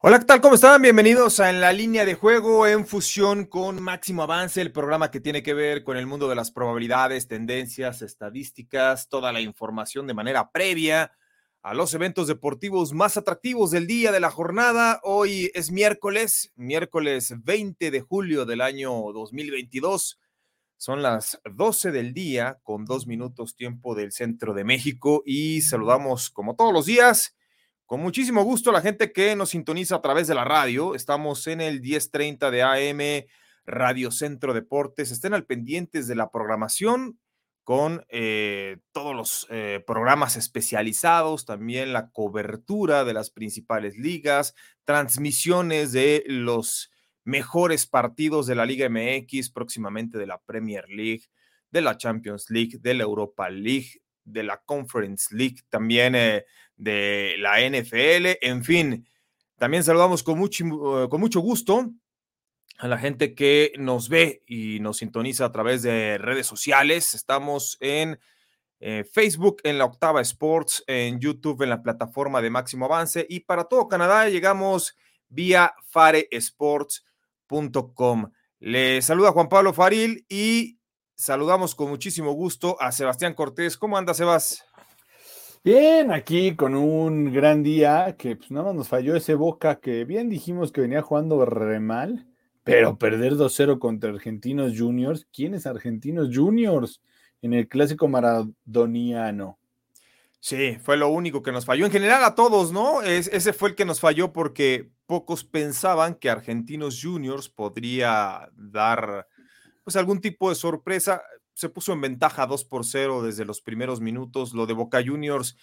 Hola, ¿qué tal? ¿Cómo están? Bienvenidos a En la línea de juego en fusión con Máximo Avance, el programa que tiene que ver con el mundo de las probabilidades, tendencias, estadísticas, toda la información de manera previa a los eventos deportivos más atractivos del día de la jornada. Hoy es miércoles, miércoles 20 de julio del año 2022. Son las 12 del día con dos minutos tiempo del centro de México y saludamos como todos los días con muchísimo gusto la gente que nos sintoniza a través de la radio. Estamos en el 1030 de AM Radio Centro Deportes. Estén al pendientes de la programación con eh, todos los eh, programas especializados, también la cobertura de las principales ligas, transmisiones de los mejores partidos de la Liga MX, próximamente de la Premier League, de la Champions League, de la Europa League, de la Conference League, también eh, de la NFL, en fin. También saludamos con mucho, eh, con mucho gusto a la gente que nos ve y nos sintoniza a través de redes sociales. Estamos en eh, Facebook, en la Octava Sports, en YouTube, en la plataforma de Máximo Avance y para todo Canadá llegamos vía faresports.com. Le saluda Juan Pablo Faril y saludamos con muchísimo gusto a Sebastián Cortés. ¿Cómo anda, Sebas? Bien, aquí con un gran día que pues nada más nos falló ese Boca que bien dijimos que venía jugando re mal, pero perder 2-0 contra Argentinos Juniors. ¿Quién es Argentinos Juniors? En el clásico maradoniano. Sí, fue lo único que nos falló. En general a todos, ¿no? ese fue el que nos falló porque pocos pensaban que Argentinos Juniors podría dar pues algún tipo de sorpresa. Se puso en ventaja 2 por 0 desde los primeros minutos. Lo de Boca Juniors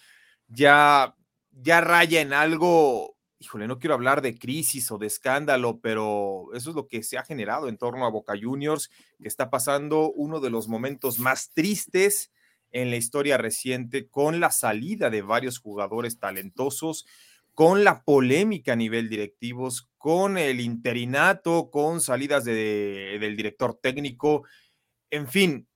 ya, ya raya en algo, híjole, no quiero hablar de crisis o de escándalo, pero eso es lo que se ha generado en torno a Boca Juniors, que está pasando uno de los momentos más tristes en la historia reciente con la salida de varios jugadores talentosos con la polémica a nivel directivos, con el interinato, con salidas de, del director técnico, en fin,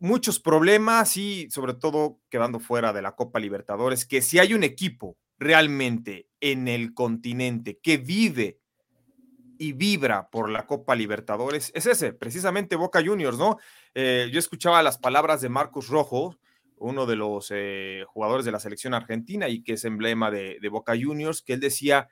muchos problemas y sobre todo quedando fuera de la Copa Libertadores, que si hay un equipo realmente en el continente que vive y vibra por la Copa Libertadores, es ese, precisamente Boca Juniors, ¿no? Eh, yo escuchaba las palabras de Marcos Rojo, uno de los eh, jugadores de la selección argentina y que es emblema de, Boca Juniors, que él decía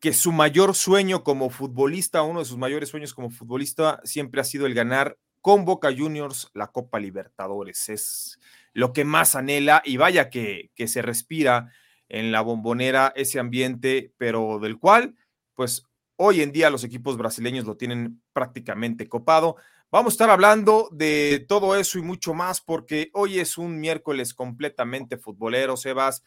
que su mayor sueño como futbolista, uno de sus mayores sueños como futbolista, siempre ha sido el ganar con Boca Juniors la Copa Libertadores. Es lo que más anhela y vaya que, que se respira en la bombonera ese ambiente, pero del cual, pues hoy en día los equipos brasileños lo tienen prácticamente copado. Vamos a estar hablando de todo eso y mucho más porque hoy es un miércoles completamente futbolero, Sebas.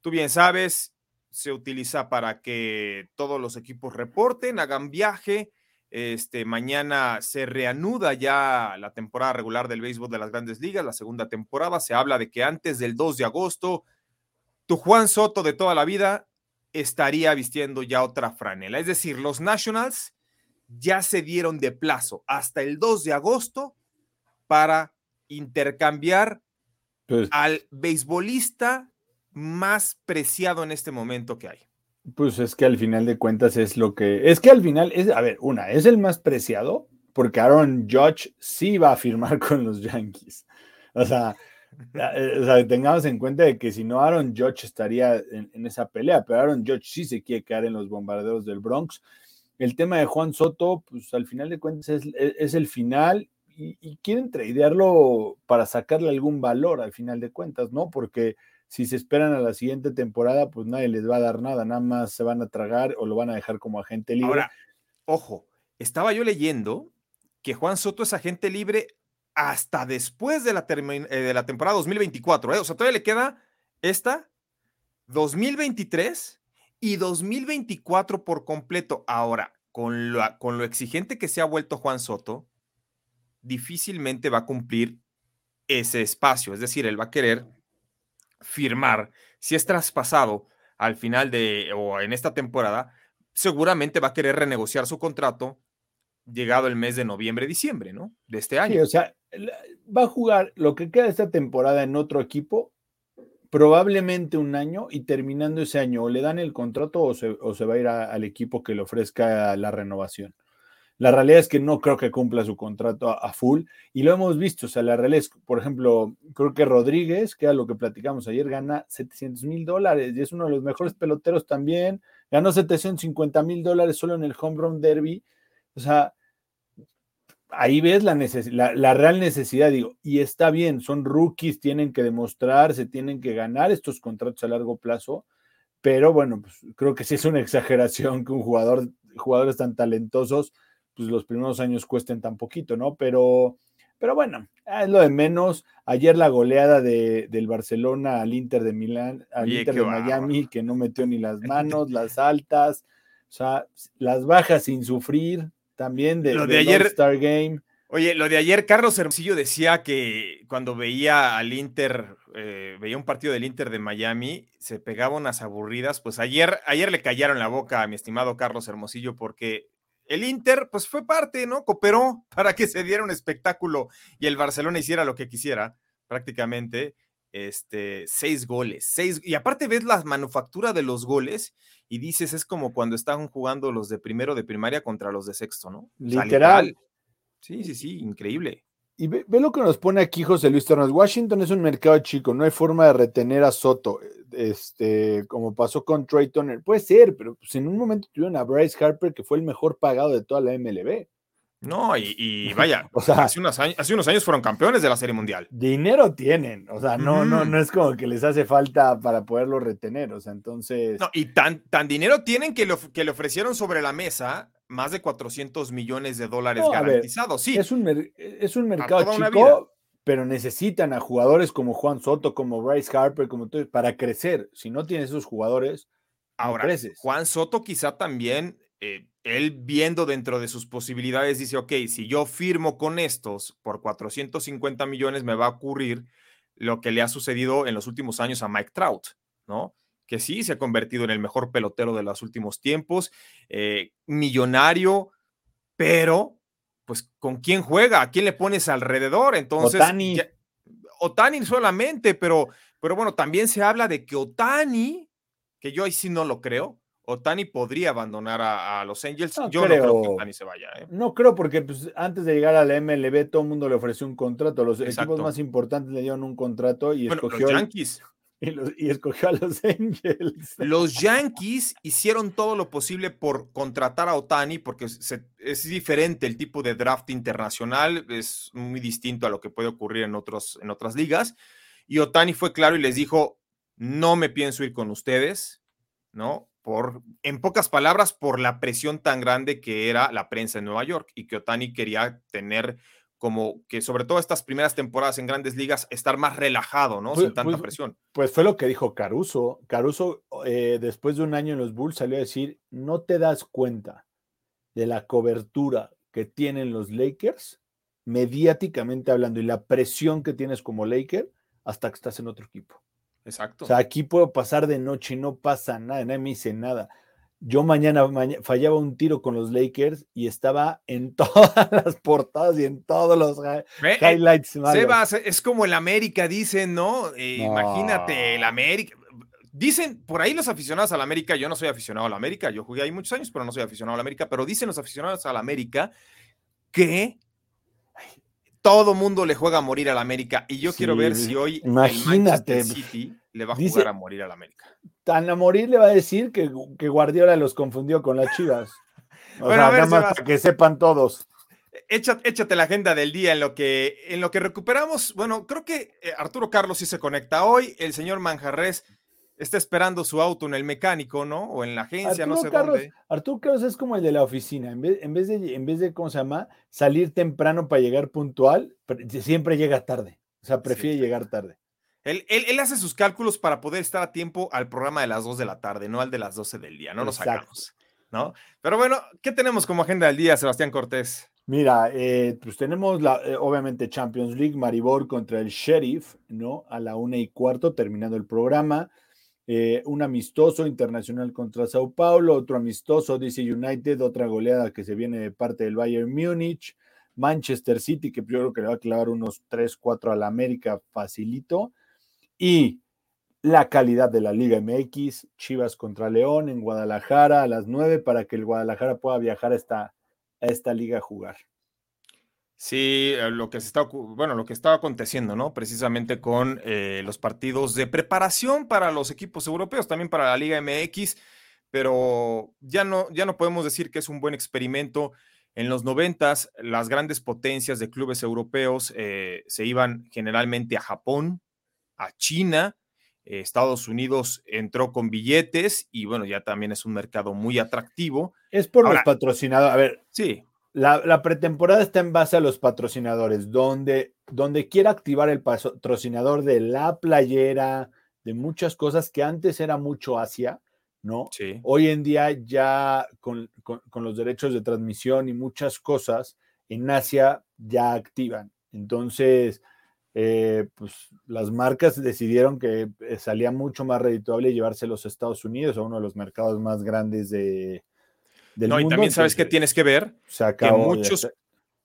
Tú bien sabes, se utiliza para que todos los equipos reporten, hagan viaje. Este, mañana se reanuda ya la temporada regular del béisbol de las grandes ligas, la segunda temporada. Se habla de que antes del 2 de agosto, tu Juan Soto de toda la vida estaría vistiendo ya otra franela. Es decir, los Nationals ya se dieron de plazo hasta el 2 de agosto para intercambiar pues al beisbolista más preciado en este momento que hay. Pues es que al final de cuentas es lo que es que al final es, a ver, una, es el más preciado porque Aaron Judge sí va a firmar con los Yankees. O sea, eh, tengamos en cuenta de que si no Aaron Judge estaría en, en, esa pelea, pero Aaron Judge sí se quiere quedar en los bombarderos del Bronx. El tema de Juan Soto, pues al final de cuentas es, e, el final y, quieren tradearlo para sacarle algún valor al final de cuentas, ¿no? Porque si se esperan a la siguiente temporada, pues nadie les va a dar nada, nada más se van a tragar o lo van a dejar como agente libre. Ahora, ojo, estaba yo leyendo que Juan Soto es agente libre hasta después de la, eh, de la temporada 2024, ¿eh? O sea, todavía le queda esta 2023 y 2024 por completo. Ahora, con lo, con lo exigente que se ha vuelto Juan Soto, difícilmente va a cumplir ese espacio. Es decir, él va a querer firmar. Si es traspasado al final de o en esta temporada, seguramente va a querer renegociar su contrato llegado el mes de noviembre, diciembre, ¿no? De este año. Sí, o sea, va a jugar lo que queda de esta temporada en otro equipo, probablemente un año, y terminando ese año, o le dan el contrato o se, va a ir al equipo que le ofrezca la renovación. La realidad es que no creo que cumpla su contrato a, full y lo hemos visto. O sea, la realidad es, por ejemplo, creo que Rodríguez, que era lo que platicamos ayer, gana 700 mil dólares y es uno de los mejores peloteros también. Ganó 750 mil dólares solo en el Home Run Derby. O sea, ahí ves la, la, real necesidad, digo, y está bien, son rookies, tienen que demostrar, se tienen que ganar estos contratos a largo plazo, pero bueno, pues creo que sí es una exageración que un jugador, jugadores tan talentosos pues los primeros años cuesten tan poquito, ¿no? Pero, pero bueno, es lo de menos. Ayer la goleada de, del Barcelona al Inter de Milán, al Inter de Miami, que no metió ni las manos, las altas, o sea, las bajas sin sufrir, también de, lo de, ayer, Star Game. Oye, lo de ayer, Carlos Hermosillo decía que cuando veía al Inter, eh, veía un partido del Inter de Miami, se pegaba unas aburridas. Pues ayer, ayer le callaron la boca a mi estimado Carlos Hermosillo porque el Inter, pues fue parte, ¿no? Cooperó para que se diera un espectáculo y el Barcelona hiciera lo que quisiera, prácticamente. Este, seis goles, seis, y aparte ves la manufactura de los goles y dices, es como cuando estaban jugando los de primero de primaria contra los de sexto, ¿no? Literal. sí, sí, sí, increíble. Y ve, lo que nos pone aquí José Luis Torres. Washington es un mercado chico, no hay forma de retener a Soto, este, como pasó con Trey Turner. Puede ser, pero pues en un momento tuvieron a Bryce Harper, que fue el mejor pagado de toda la MLB. No, y, vaya, o sea, hace, unos años, hace unos años fueron campeones de la Serie Mundial. Dinero tienen, o sea, no, no, no es como que les hace falta para poderlo retener, o sea, entonces... No, y tan, tan dinero tienen que, que le ofrecieron sobre la mesa más de 400 millones de dólares garantizados. sí. Es un, es un mercado chico, pero necesitan a jugadores como Juan Soto, como Bryce Harper, como tú, para crecer. Si no tienes esos jugadores, ahora creces. Juan Soto quizá también, eh, él viendo dentro de sus posibilidades, dice, ok, si yo firmo con estos por 450 millones, me va a ocurrir lo que le ha sucedido en los últimos años a Mike Trout, ¿no? que sí se ha convertido en el mejor pelotero de los últimos tiempos, eh, millonario, pero pues con quién juega, a quién le pones alrededor, entonces Otani, Otani solamente, pero, pero bueno, también se habla de que Otani, que yo ahí sí no lo creo, Otani podría abandonar a, los Angels. yo no creo que Otani se vaya. ¿eh? No creo porque pues, antes de llegar a la MLB todo el mundo le ofreció un contrato. Los equipos más importantes le dieron un contrato y escogió los Yankees. Y, escogió a los Angels. Los Yankees hicieron todo lo posible por contratar a Otani porque es diferente el tipo de draft internacional, es muy distinto a lo que puede ocurrir en, otros, en otras ligas. Y Otani fue claro y les dijo, no me pienso ir con ustedes, ¿no? Por, en pocas palabras, por la presión tan grande que era la prensa en Nueva York y que Otani quería tener como que sobre todo estas primeras temporadas en grandes ligas, estar más relajado, ¿no? Sin tanta pues, presión. Pues fue lo que dijo Caruso. Caruso, eh, después de un año en los Bulls, salió a decir, no te das cuenta de la cobertura que tienen los Lakers, mediáticamente hablando, y la presión que tienes como Laker, hasta que estás en otro equipo. Exacto. O sea, aquí puedo pasar de noche y no pasa nada, nadie me dice nada yo mañana, fallaba un tiro con los Lakers y estaba en todas las portadas y en todos los eh, highlights. Sebas, es como el América, dicen, ¿no? Eh, imagínate, el América. Dicen, por ahí los aficionados al América, yo no soy aficionado al América, yo jugué ahí muchos años, pero no soy aficionado al América, pero dicen los aficionados al América que todo mundo le juega a morir al América y yo quiero ver si hoy imagínate, el City le va a jugar a morir al América tan a morir le va a decir que, Guardiola los confundió con las chivas. O sea, nada más para que sepan todos. Échate, la agenda del día en lo que en lo que recuperamos. Bueno, creo que eh, Arturo Carlos sí se conecta hoy. El señor Manjarres está esperando su auto en el mecánico, ¿no? O en la agencia, no sé dónde. Arturo Carlos es como el de la oficina. En vez, en vez, de, en vez de, ¿cómo se llama? Salir temprano para llegar puntual, siempre llega tarde. O sea, prefiere llegar tarde. Él, él, hace sus cálculos para poder estar a tiempo al programa de las 2 de la tarde, no al de las 12 del día, no nos hagamos, ¿no? Pero bueno, ¿qué tenemos como agenda del día, Sebastián Cortés? Mira, eh, pues tenemos la, eh, obviamente Champions League, Maribor contra el Sheriff, ¿no? A la una y cuarto, terminando el programa. Eh, un amistoso internacional contra Sao Paulo, otro amistoso DC United, otra goleada que se viene de parte del Bayern Múnich, Manchester City, que yo creo que le va a clavar unos 3, 4 a la América facilito, y la calidad de la Liga MX, Chivas contra León en Guadalajara a las 9 para que el Guadalajara pueda viajar a esta liga a jugar. Sí, eh, lo que se está, bueno, lo que estaba aconteciendo, ¿no? Precisamente con eh, los partidos de preparación para los equipos europeos, también para la Liga MX, pero ya no, ya no podemos decir que es un buen experimento. En los noventas, las grandes potencias de clubes europeos eh, se iban generalmente a Japón, a China, Estados Unidos entró con billetes y bueno, ya también es un mercado muy atractivo. Es por los patrocinadores. A ver, sí. La, pretemporada está en base a los patrocinadores, donde, donde quiera activar el patrocinador de la playera, de muchas cosas que antes era mucho Asia, ¿no? Sí. Hoy en día ya con, los derechos de transmisión y muchas cosas en Asia ya activan. Entonces, eh, pues las marcas decidieron que eh, salía mucho más redituable llevarse a los Estados Unidos, a uno de los mercados más grandes de, no, y también sabes que tienes que ver que muchos,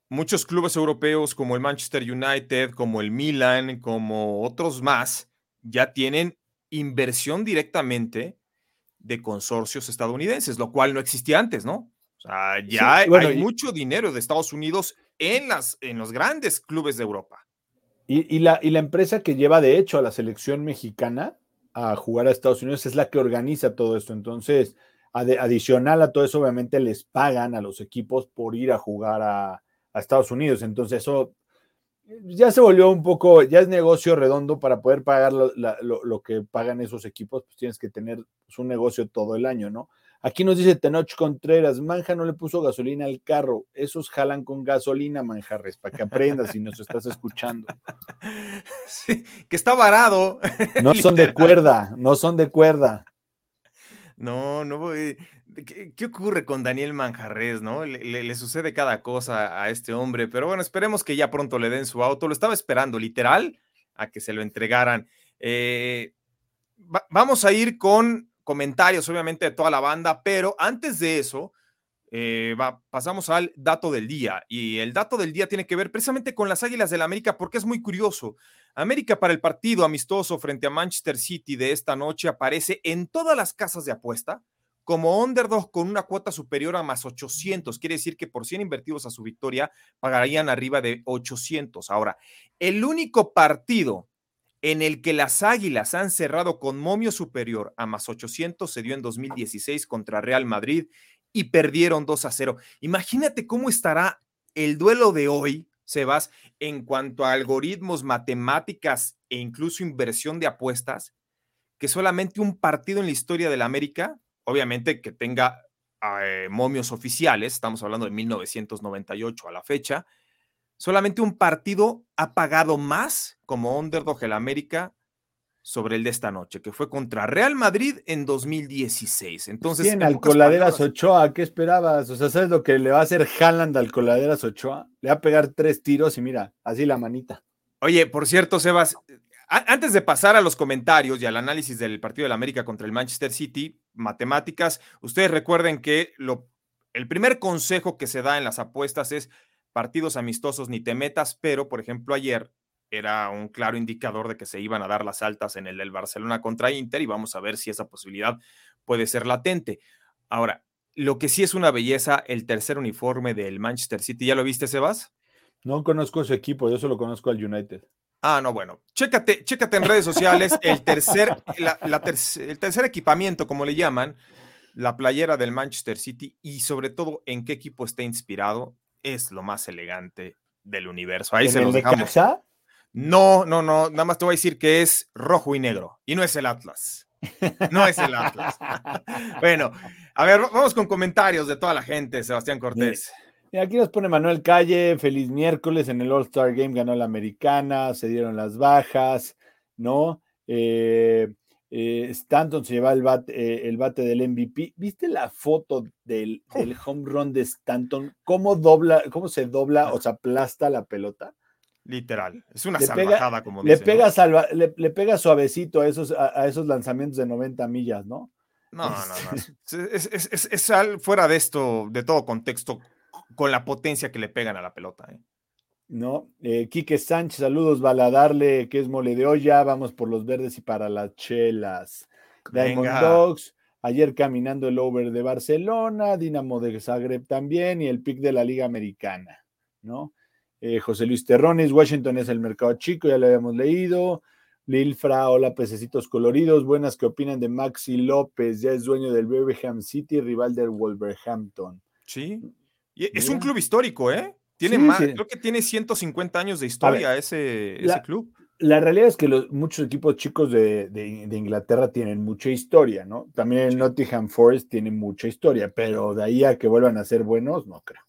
muchos clubes europeos como el Manchester United, como el Milan, como otros más, ya tienen inversión directamente de consorcios estadounidenses, lo cual no existía antes, ¿no? O sea, ya hay, mucho dinero de Estados Unidos en, las, en los grandes clubes de Europa. Y, la, y la empresa que lleva de hecho a la selección mexicana a jugar a Estados Unidos es la que organiza todo esto. Entonces, adicional a todo eso, obviamente les pagan a los equipos por ir a jugar a, Estados Unidos. Entonces eso ya se volvió un poco, ya es negocio redondo para poder pagar lo, que pagan esos equipos, pues tienes que tener un negocio todo el año, ¿no? Aquí nos dice Tenoch Contreras, Manja no le puso gasolina al carro, esos jalan con gasolina, Manjarres, para que aprendas si nos estás escuchando. Sí, que está varado. No son de cuerda, no son de cuerda. No, no voy. ¿Qué, ocurre con Daniel Manjarres, no? Le, sucede cada cosa a este hombre, pero bueno, esperemos que ya pronto le den su auto. Lo estaba esperando, literal, a que se lo entregaran. Eh, vamos a ir con comentarios, obviamente, de toda la banda, pero antes de eso, eh, pasamos al dato del día. Y el dato del día tiene que ver precisamente con las Águilas del la América, porque es muy curioso. América para el partido amistoso frente a Manchester City de esta noche aparece en todas las casas de apuesta como underdog con una cuota superior a más 800. Quiere decir que por 100 invertidos a su victoria pagarían arriba de 800. Ahora, el único partido en el que las Águilas han cerrado con momio superior a más 800 se dio en 2016 contra Real Madrid y perdieron 2 a 0. Imagínate cómo estará el duelo de hoy, Sebas, en cuanto a algoritmos, matemáticas e incluso inversión de apuestas, que solamente un partido en la historia de la América, obviamente que tenga eh, momios oficiales, estamos hablando de 1998 a la fecha, solamente un partido ha pagado más como underdog el América sobre el de esta noche, que fue contra Real Madrid en 2016. Entonces, en Alcoladeras Ochoa, ¿qué esperabas? O sea, ¿sabes lo que le va a hacer Haaland al Coladeras Ochoa? Le va a pegar tres tiros y mira, así la manita. Oye, por cierto, Sebas, antes de pasar a los comentarios y al análisis del partido de la América contra el Manchester City, matemáticas, ustedes recuerden que lo, el primer consejo que se da en las apuestas es partidos amistosos ni te metas, pero por ejemplo ayer era un claro indicador de que se iban a dar las altas en el del Barcelona contra Inter y vamos a ver si esa posibilidad puede ser latente. Ahora, lo que sí es una belleza, el tercer uniforme del Manchester City, ¿ya lo viste, Sebas? No conozco su equipo, yo solo conozco al United. Ah, no, bueno, chécate, chécate en redes sociales el tercer, el tercer equipamiento, como le llaman, la playera del Manchester City y sobre todo en qué equipo está inspirado, es lo más elegante del universo. Ahí se los dejamos. No, no, no, nada más te voy a decir que es rojo y negro y no es el Atlas. No es el Atlas. bueno, a ver, vamos con comentarios de toda la gente, Sebastián Cortés. Y aquí nos pone Manuel Calle, feliz miércoles en el All-Star Game, ganó la americana, se dieron las bajas. ¿no? Eh, eh, Stanton se lleva el bate, el bate del MVP. ¿Viste la foto del, del, home run de Stanton? ¿Cómo dobla, cómo se dobla o se aplasta la pelota? Literal, es una le salvajada, como le Pega salva, le, le, pega suavecito a esos, a, a, esos lanzamientos de 90 millas, ¿no? No, no, no. Es, es, es, es, fuera de esto, de todo contexto, con la potencia que le pegan a la pelota. ¿eh? No, eh, Quique Sánchez, saludos, Baladarle, que es mole de olla, vamos por los verdes y para las chelas. Diamond Dogs, ayer caminando el over de Barcelona, Dinamo de Zagreb también y el pick de la Liga Americana, ¿no? Eh, José Luis Terrones, Washington es el mercado chico, ya lo habíamos leído. Lilfra, hola pececitos coloridos, buenas, ¿qué opinan de Maxi López? Ya es dueño del Birmingham City, rival del Wolverhampton. Sí, y es un club histórico, ¿eh? Tiene sí, más, sí. creo que tiene 150 años de historia ver, ese, la, ese, club. La realidad es que los, muchos equipos chicos de, de, de, Inglaterra tienen mucha historia, ¿no? También el Nottingham Forest tiene mucha historia, pero de ahí a que vuelvan a ser buenos, no creo.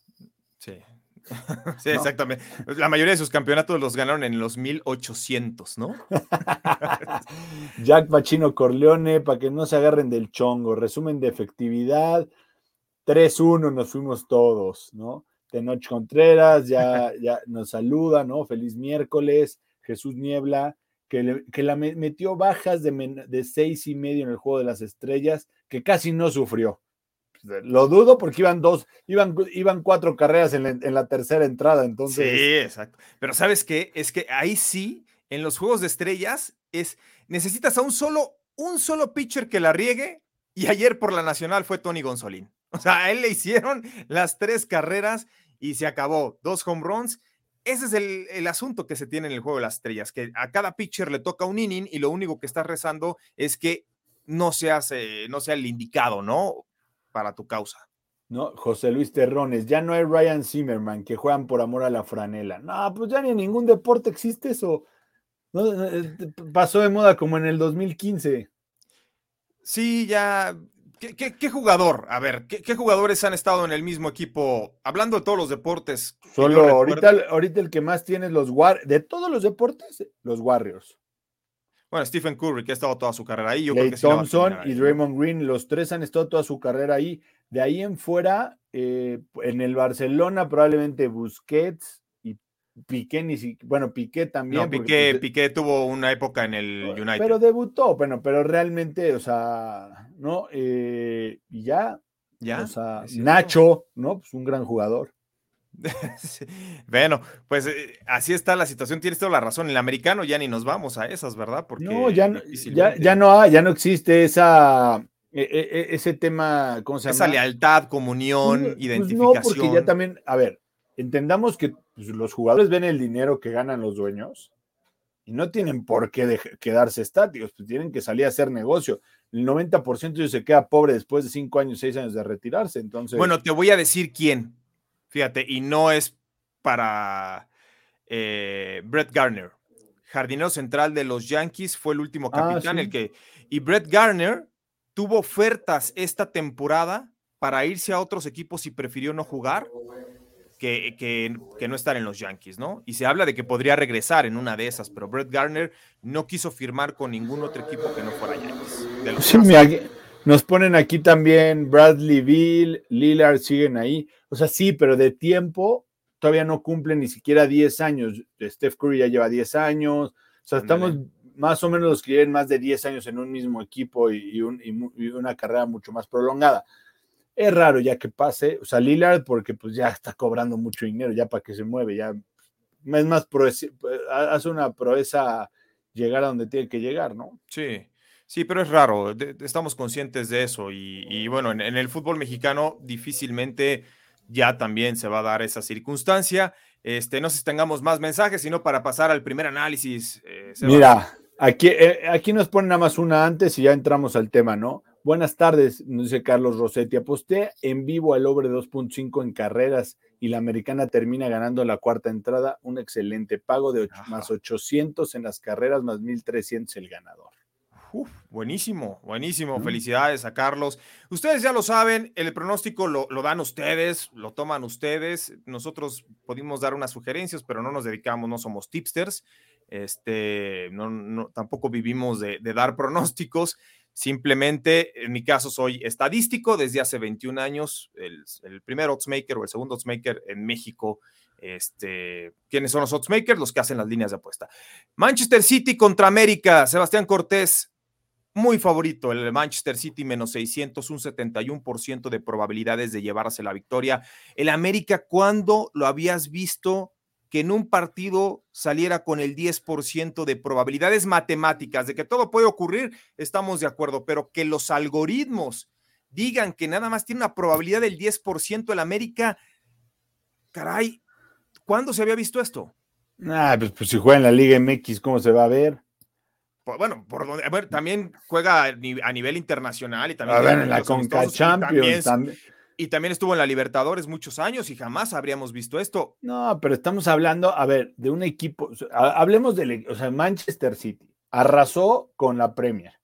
Sí. Exactamente. La mayoría de sus campeonatos los ganaron en los 1800, ¿no? Jack Pacino Corleone, para que no se agarren del chongo. Resumen de efectividad: 3-1 nos fuimos todos, ¿no? Tenoch Contreras ya, ya nos saluda, ¿no? Feliz miércoles. Jesús Niebla, que, le, que la metió bajas de, de seis y medio en el juego de las estrellas, que casi no sufrió. Lo dudo porque iban dos, iban, iban cuatro carreras en la, tercera entrada, entonces. Sí, exacto. Pero ¿sabes qué? Es que ahí sí, en los juegos de estrellas, es necesitas a un solo, un solo pitcher que la riegue, y ayer por la nacional fue Tony Gonzolín. O sea, a él le hicieron las tres carreras y se acabó. Dos home runs. Ese es el, el, asunto que se tiene en el juego de las estrellas, que a cada pitcher le toca un inning y lo único que está rezando es que no seas, eh, no sea el indicado, ¿no? Para tu causa. No, José Luis Terrones, ya no hay Ryan Zimmerman que juegan por amor a la franela. No, pues ya ni en ningún deporte existe eso. No, pasó de moda como en el 2015. Sí, ya ¿Qué, qué, qué jugador? A ver, ¿qué, ¿qué, jugadores han estado en el mismo equipo? Hablando de todos los deportes. Solo ahorita, ahorita el que más tiene los Warriors, de todos los deportes, los Warriors. Bueno, Stephen Curry, que ha estado toda su carrera ahí. Yo Clay creo que Thompson y Draymond Green, los tres han estado toda su carrera ahí. De ahí en fuera, eh, en el Barcelona, probablemente Busquets, Piqué ni si, bueno, Piqué también. No, Piqué, pues, Piqué tuvo una época en el United. Pero debutó, bueno, pero realmente, o sea, ¿no? Eh, y ya, ya, o sea, Nacho, ¿no? Pues un gran jugador. Bueno, pues eh, así está la situación, tienes toda la razón. En el americano ya ni nos vamos a esas, ¿verdad? Porque no, ya, no, ya, ya no ya no existe esa, e, e, ese tema, ¿cómo se llama? Esa lealtad, comunión, pues, identificación. no, porque ya también, a ver, entendamos que pues, los jugadores ven el dinero que ganan los dueños y no tienen por qué de, quedarse estáticos, pues tienen que salir a hacer negocio. El 90% de ellos se queda pobre después de 5 años, 6 años de retirarse. Entonces. Bueno, te voy a decir quién. Fíjate, y no es para eh, Brett Garner. Jardinero central de los Yankees fue el último capitán, ah, sí. el que. Y Brett Garner tuvo ofertas esta temporada para irse a otros equipos y prefirió no jugar que, que, que, no estar en los Yankees, ¿no? Y se habla de que podría regresar en una de esas, pero Brett Garner no quiso firmar con ningún otro equipo que no fuera Yankees. Sí, mira, nos ponen aquí también Bradley Bill, Lillard siguen ahí. O sea, sí, pero de tiempo todavía no cumplen ni siquiera 10 años. Steph Curry ya lleva 10 años. O sea, estamos más o menos los que lleven más de 10 años en un mismo equipo y, y, un, y una carrera mucho más prolongada es raro ya que pase, o sea, Lillard, porque pues ya está cobrando mucho dinero, ya para que se mueve, ya es más, proeza, hace una proeza llegar a donde tiene que llegar, ¿no? Sí, sí, pero es raro, de, estamos conscientes de eso y, y bueno, en, en, el fútbol mexicano difícilmente ya también se va a dar esa circunstancia. Este, no sé si tengamos más mensajes, sino para pasar al primer análisis. Eh, Mira, aquí, eh, aquí nos ponen nada más una antes y ya entramos al tema, ¿no? Buenas tardes, nos dice Carlos Rossetti. Aposté en vivo al over 2.5 en carreras y la americana termina ganando la cuarta entrada. Un excelente pago de 8, más 800 en las carreras, más 1300 el ganador. Uf, buenísimo, buenísimo. Felicidades a Carlos. Ustedes ya lo saben, el pronóstico lo, lo, dan ustedes, lo toman ustedes. Nosotros pudimos dar unas sugerencias, pero no nos dedicamos, no somos tipsters. Este, no, no, tampoco vivimos de, dar pronósticos. Simplemente, en mi caso, soy estadístico desde hace 21 años, el, el primer oddsmaker o el segundo oddsmaker en México. Este, ¿Quiénes son los oddsmakers? Los que hacen las líneas de apuesta. Manchester City contra América. Sebastián Cortés, muy favorito. El Manchester City menos 600, un 71% de probabilidades de llevarse la victoria. El América, ¿cuándo lo habías visto que en un partido saliera con el 10% de probabilidades matemáticas de que todo puede ocurrir, estamos de acuerdo, pero que los algoritmos digan que nada más tiene una probabilidad del 10% el América, caray, ¿cuándo se había visto esto? Ah, pues, pues, si juega en la Liga MX, ¿cómo se va a ver? Bueno, por donde, a ver, también juega a nivel internacional y también. en la Conca Champions también, y también estuvo en la Libertadores muchos años y jamás habríamos visto esto. No, pero estamos hablando, a ver, de un equipo, hablemos de, o sea, Manchester City arrasó con la Premier,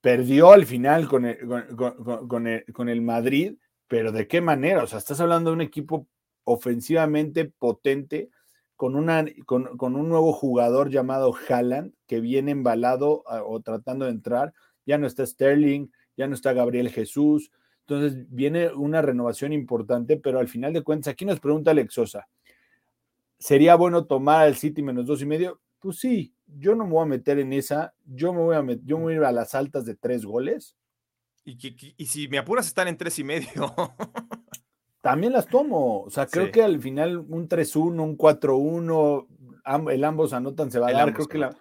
perdió al final con el, con, el, Madrid, pero ¿de qué manera? O sea, estás hablando de un equipo ofensivamente potente con, con, un nuevo jugador llamado Haaland que viene embalado o tratando de entrar. Ya no está Sterling, ya no está Gabriel Jesús, entonces viene una renovación importante, pero al final de cuentas, aquí nos pregunta Alexosa, ¿sería bueno tomar al City menos dos y medio? Pues sí, yo no me voy a meter en esa, yo me voy a, yo me voy a ir a las altas de tres goles. Y, si me apuras están en tres y medio. También las tomo, o sea, creo que al final un 3-1, un 4-1, el ambos anotan, se va a dar, creo que la,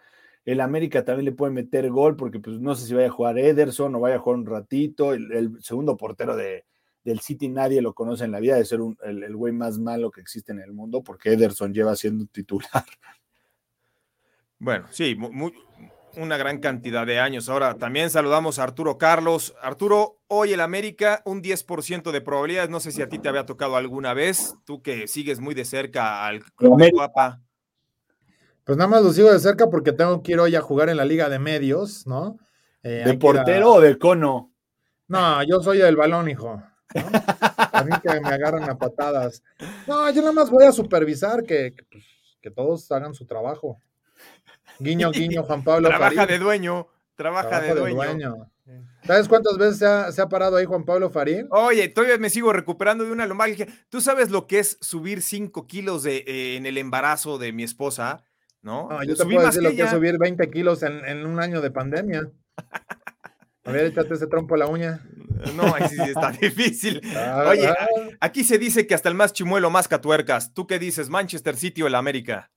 el América también le puede meter gol porque pues no sé si vaya a jugar Ederson o vaya a jugar un ratito. El, segundo portero de, del City nadie lo conoce en la vida, de ser el, güey más malo que existe en el mundo porque Ederson lleva siendo titular. Bueno, sí, una gran cantidad de años. Ahora también saludamos a Arturo Carlos. Arturo, hoy el América, un 10% de probabilidades. No sé si a ti te había tocado alguna vez, tú que sigues muy de cerca al Club de Guapa. Pues nada más lo sigo de cerca porque tengo que ir hoy a jugar en la Liga de Medios, ¿no? Eh, ¿De portero o de cono? No, yo soy el balón, hijo. A mí que me agarran a patadas. No, yo nada más voy a supervisar que, que, todos hagan su trabajo. Guiño, guiño, Juan Pablo. Trabaja de dueño, trabaja, de, dueño. ¿Sabes cuántas veces se ha, parado ahí Juan Pablo Farín? Oye, todavía me sigo recuperando de una lombalgia. ¿Tú sabes lo que es subir 5 kilos de, eh, en el embarazo de mi esposa? ¿no? yo te puedo decir lo que es subir 20 kilos en, un año de pandemia. A ver, échate ese trompo a la uña. No, ahí sí está difícil. Ah, Oye, ah. aquí se dice que hasta el más chimuelo más catuercas. ¿Tú qué dices, Manchester City o el América?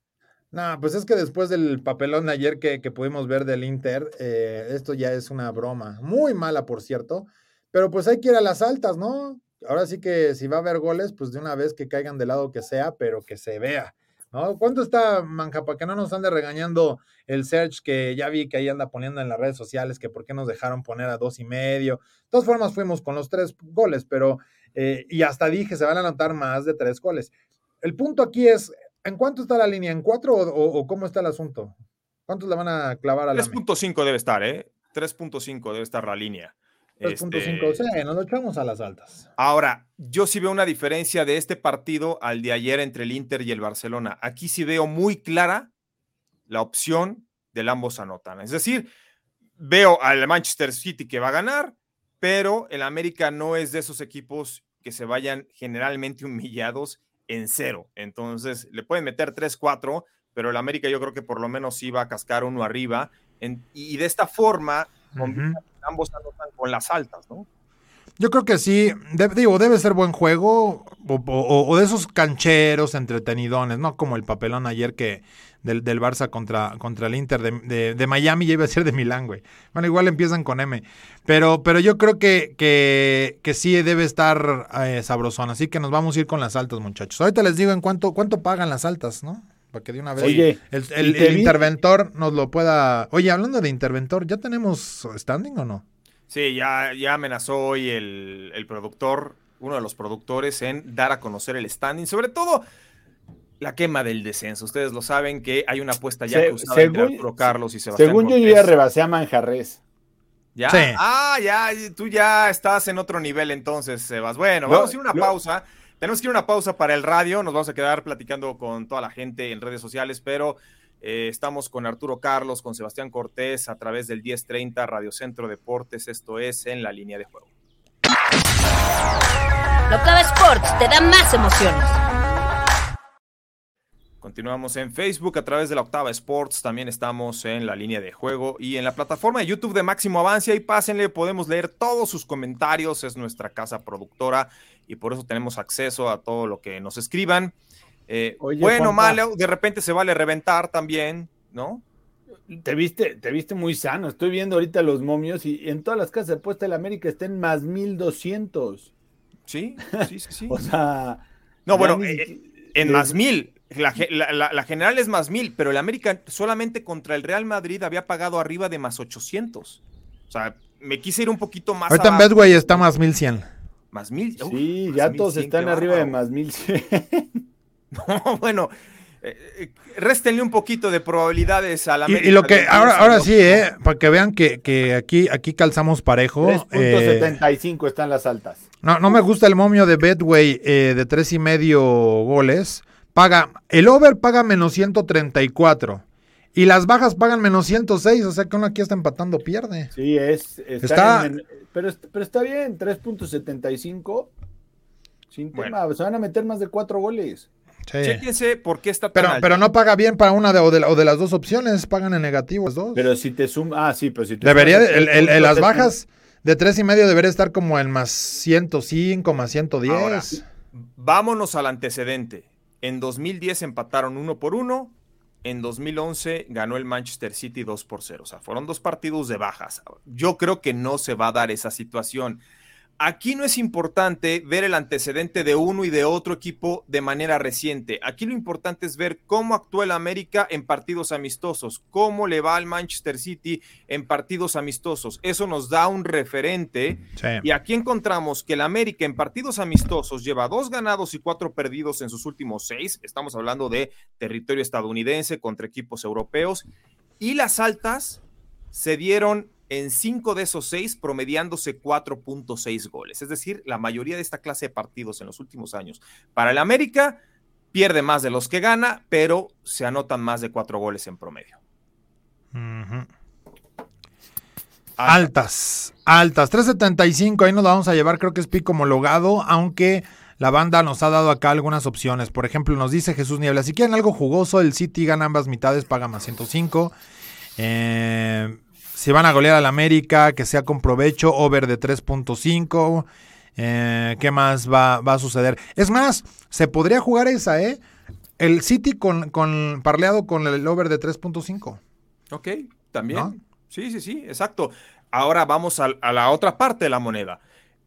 No, pues es que después del papelón de ayer que, pudimos ver del Inter, eh, esto ya es una broma. Muy mala, por cierto. Pero pues hay que ir a las altas, ¿no? Ahora sí que si va a haber goles, pues de una vez que caigan del lado que sea, pero que se vea. ¿no? ¿Cuánto está, Manja, para que no nos ande regañando el search que ya vi que ahí anda poniendo en las redes sociales, que por qué nos dejaron poner a dos y medio? De todas formas, fuimos con los tres goles, pero, eh, y hasta dije, se van a anotar más de tres goles. El punto aquí es, ¿en cuánto está la línea? ¿En cuatro o, cómo está el asunto? ¿Cuántos le van a clavar a la 3.5 debe estar, ¿eh? 3.5 debe estar la línea. 3.5, este... nos lo echamos a las altas. Ahora, yo sí veo una diferencia de este partido al de ayer entre el Inter y el Barcelona. Aquí sí veo muy clara la opción del ambos anotan. Es decir, veo al Manchester City que va a ganar, pero el América no es de esos equipos que se vayan generalmente humillados en cero. Entonces, le pueden meter 3-4, pero el América yo creo que por lo menos va a cascar uno arriba. y de esta forma, ambos anotan con las altas, ¿no? Yo creo que sí, digo, debe ser buen juego o, de esos cancheros entretenidones, ¿no? Como el papelón ayer que del, del Barça contra, contra el Inter de, de, Miami ya iba a ser de Milán, güey. Bueno, igual empiezan con M. Pero, pero yo creo que, que, que sí debe estar eh, sabrosón. Así que nos vamos a ir con las altas, muchachos. Ahorita les digo en cuánto, cuánto pagan las altas, ¿no? Para que de una vez Oye, el, interventor nos lo pueda. Oye, hablando de interventor, ¿ya tenemos standing o no? Sí, ya, ya amenazó hoy el, productor, uno de los productores, en dar a conocer el standing, sobre todo la quema del descenso. Ustedes lo saben que hay una apuesta ya cruzada entre Arturo Carlos y Sebastián. Según yo, ya rebasé a Manjarres. ¿Ya? Ah, ya, tú ya estás en otro nivel entonces, Sebas. Bueno, vamos a ir una pausa. Tenemos que ir a una pausa para el radio, nos vamos a quedar platicando con toda la gente en redes sociales, pero Eh, estamos con Arturo Carlos, con Sebastián Cortés a través del 1030 Radio Centro Deportes. Esto es en la línea de juego. Octava Sports te da más emociones. Continuamos en Facebook a través de la Octava Sports. También estamos en la línea de juego y en la plataforma de YouTube de Máximo Avance. Ahí pásenle, podemos leer todos sus comentarios. Es nuestra casa productora y por eso tenemos acceso a todo lo que nos escriban. Eh, bueno, malo, de repente se vale reventar también, ¿no? Te viste, te viste muy sano. Estoy viendo ahorita los momios y en todas las casas de puesta la América está en más 1200. Sí, sí, sí, sí. o sea. No, bueno, eh, en más mil. La, la, general es más mil, pero el América solamente contra el Real Madrid había pagado arriba de más 800. O sea, me quise ir un poquito más. Ahorita en Bedway está más 1100. Más mil. Sí, ya todos están arriba de más 1100. No, bueno, eh, eh, réstenle un poquito de probabilidades a la y, y, lo que ahora, ahora sí, eh, para que vean que, aquí, aquí calzamos parejo. 3.75 están las altas. No, no me gusta el momio de Bedway de tres y medio goles. Paga, el over paga menos 134. Y las bajas pagan menos 106, o sea que uno aquí está empatando, pierde. Sí, es. Está, pero, pero está bien, 3.75. Sin tema, se van a meter más de cuatro goles. Chéquense por qué está tan pero, pero no paga bien para una de o, de, las dos opciones, pagan en negativo las dos. Pero si te suma, ah, sí, pero si te Debería, el, las bajas de tres y medio debería estar como en más 105, más 110. vámonos al antecedente. En 2010 empataron uno por uno. En 2011 ganó el Manchester City 2 por 0. O sea, fueron dos partidos de bajas. Yo creo que no se va a dar esa situación. Aquí no es importante ver el antecedente de uno y de otro equipo de manera reciente. Aquí lo importante es ver cómo actúa el América en partidos amistosos, cómo le va al Manchester City en partidos amistosos. Eso nos da un referente. Y aquí encontramos que el América en partidos amistosos lleva dos ganados y cuatro perdidos en sus últimos seis. Estamos hablando de territorio estadounidense contra equipos europeos. Y las altas se dieron en cinco de esos seis, promediándose 4.6 goles. Es decir, la mayoría de esta clase de partidos en los últimos años para el América pierde más de los que gana, pero se anotan más de cuatro goles en promedio. Altas, altas. 375, ahí nos vamos a llevar, creo que es pico homologado, aunque la banda nos ha dado acá algunas opciones. Por ejemplo, nos dice Jesús Niebla, si quieren algo jugoso, el City gana ambas mitades, paga más 105. Eh, si van a golear al América, que sea con provecho, over de 3.5. Eh, ¿Qué más va, a suceder? Es más, se podría jugar esa, ¿eh? El City con, con parleado con el over de 3.5. Ok, también. Sí, sí, sí, exacto. Ahora vamos a, a, la otra parte de la moneda.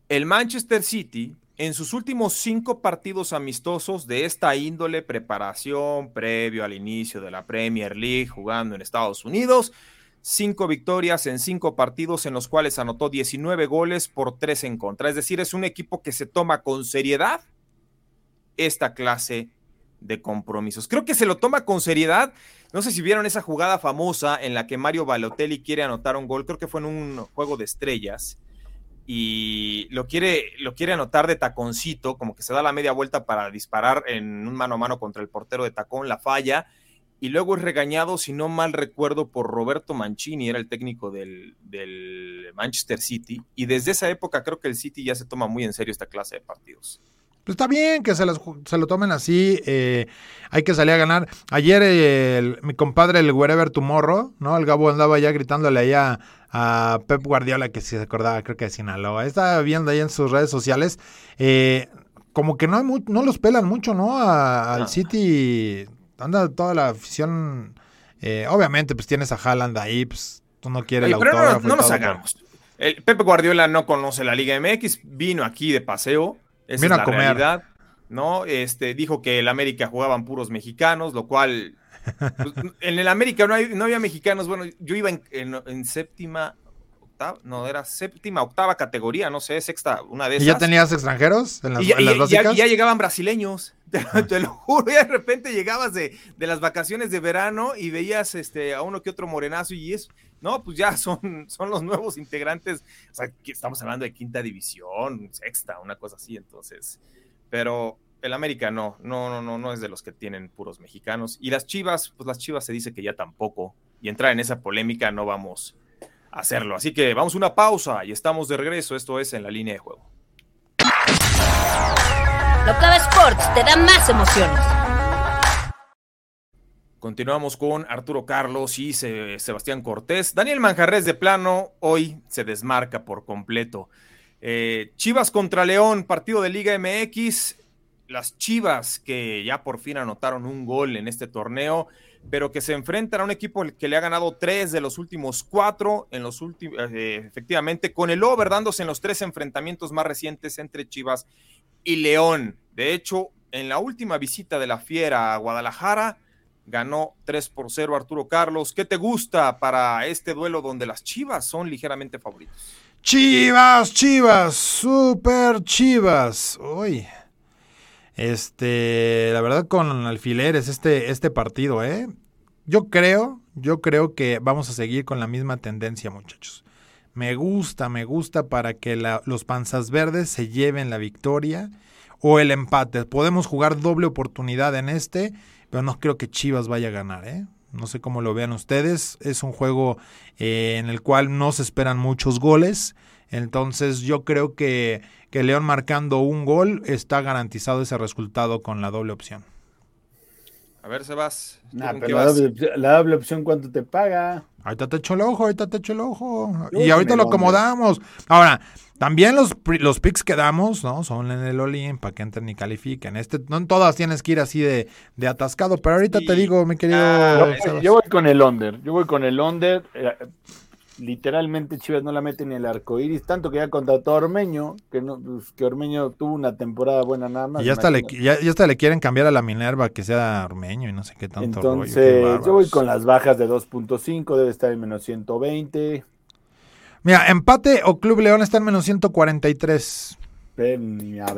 El Manchester City, en sus últimos cinco partidos amistosos de esta índole, preparación previo al inicio de la Premier League, jugando en Estados Unidos, cinco victorias en cinco partidos en los cuales anotó 19 goles por tres en contra. Es decir, es un equipo que se toma con seriedad esta clase de compromisos. Creo que se lo toma con seriedad. No sé si vieron esa jugada famosa en la que Mario Balotelli quiere anotar un gol, creo que fue en un juego de estrellas y lo quiere, lo quiere anotar de taconcito, como que se da la media vuelta para disparar en un mano a mano contra el portero de tacón, la falla y luego es regañado, si no mal recuerdo, por Roberto Mancini, era el técnico del, Manchester City, y desde esa época creo que el City ya se toma muy en serio esta clase de partidos. Pues está bien que se, se lo tomen así, eh, hay que salir a ganar. Ayer mi compadre, el Wherever Tomorrow, ¿no? El Gabo andaba ya gritándole allá a Pep Guardiola, que si se acordaba, creo que de Sinaloa. Estaba viendo ahí en sus redes sociales, eh, como que no, no los pelan mucho, ¿no? al City anda toda la afición. Eh, obviamente, pues tienes a Haaland ahí, pues tú no quieres el pero no, nos hagamos. El Pepe Guardiola no conoce la Liga MX, vino aquí de paseo. Esa es la a comer. realidad. ¿no? Este, dijo que el América jugaban puros mexicanos, lo cual. Pues, en el América no, no, había mexicanos. Bueno, yo iba en, en séptima no, era séptima, octava categoría, no sé, sexta, una de esas. ¿Y ya tenías extranjeros en las, y, ya, llegaban brasileños, te, lo juro, y de repente llegabas de, las vacaciones de verano y veías este, a uno que otro morenazo y es, no, pues ya son, son los nuevos integrantes, o sea, que estamos hablando de quinta división, sexta, una cosa así, entonces, pero el América no, no, no, no, no es de los que tienen puros mexicanos. Y las Chivas, pues las Chivas se dice que ya tampoco. Y entrar en esa polémica no vamos hacerlo. Así que vamos a una pausa y estamos de regreso. Esto es en la línea de juego. Sports te da más emociones. Continuamos con Arturo Carlos y Sebastián Cortés. Daniel Manjarres de plano hoy se desmarca por completo. Eh, Chivas contra León, partido de Liga MX. Las Chivas que ya por fin anotaron un gol en este torneo, pero que se enfrentan a un equipo que le ha ganado tres de los últimos cuatro, en los últimos, eh, efectivamente, con el over dándose en los tres enfrentamientos más recientes entre Chivas y León. De hecho, en la última visita de la Fiera a Guadalajara, ganó 3 por 0 Arturo Carlos. ¿Qué te gusta para este duelo donde las Chivas son ligeramente favoritos? Chivas, Chivas, super Chivas. Uy. Este, la verdad con alfileres este, este partido, ¿eh? Yo creo, yo creo que vamos a seguir con la misma tendencia, muchachos. Me gusta, me gusta para que los panzas verdes se lleven la victoria o el empate. Podemos jugar doble oportunidad en este, pero no creo que Chivas vaya a ganar, ¿eh? No sé cómo lo vean ustedes. Es un juego eh, en el cual no se esperan muchos goles. Entonces yo creo que, que León marcando un gol está garantizado ese resultado con la doble opción. A ver, Sebas. Nah, pero la, doble, la, doble, opción, ¿cuánto te paga? Ahorita te echo el ojo, ahorita te echo el ojo. y ahorita lo acomodamos. Ahora, también los, los picks que damos, ¿no? Son en el all para que entren y califiquen. Este, no en todas tienes que ir así de, de atascado, pero ahorita te digo, mi querido. Ah, yo, voy con el under. Yo voy con el under. Eh, literalmente Chivas no la mete ni el arco iris, tanto que ya contrató a Ormeño, que, no, pues, que Ormeño tuvo una temporada buena nada más. Y ya hasta, le, ya, hasta le quieren cambiar a la Minerva que sea Ormeño y no sé qué tanto. Entonces, yo voy con las bajas de 2.5, debe estar en menos 120. Mira, empate o Club León está en menos 143.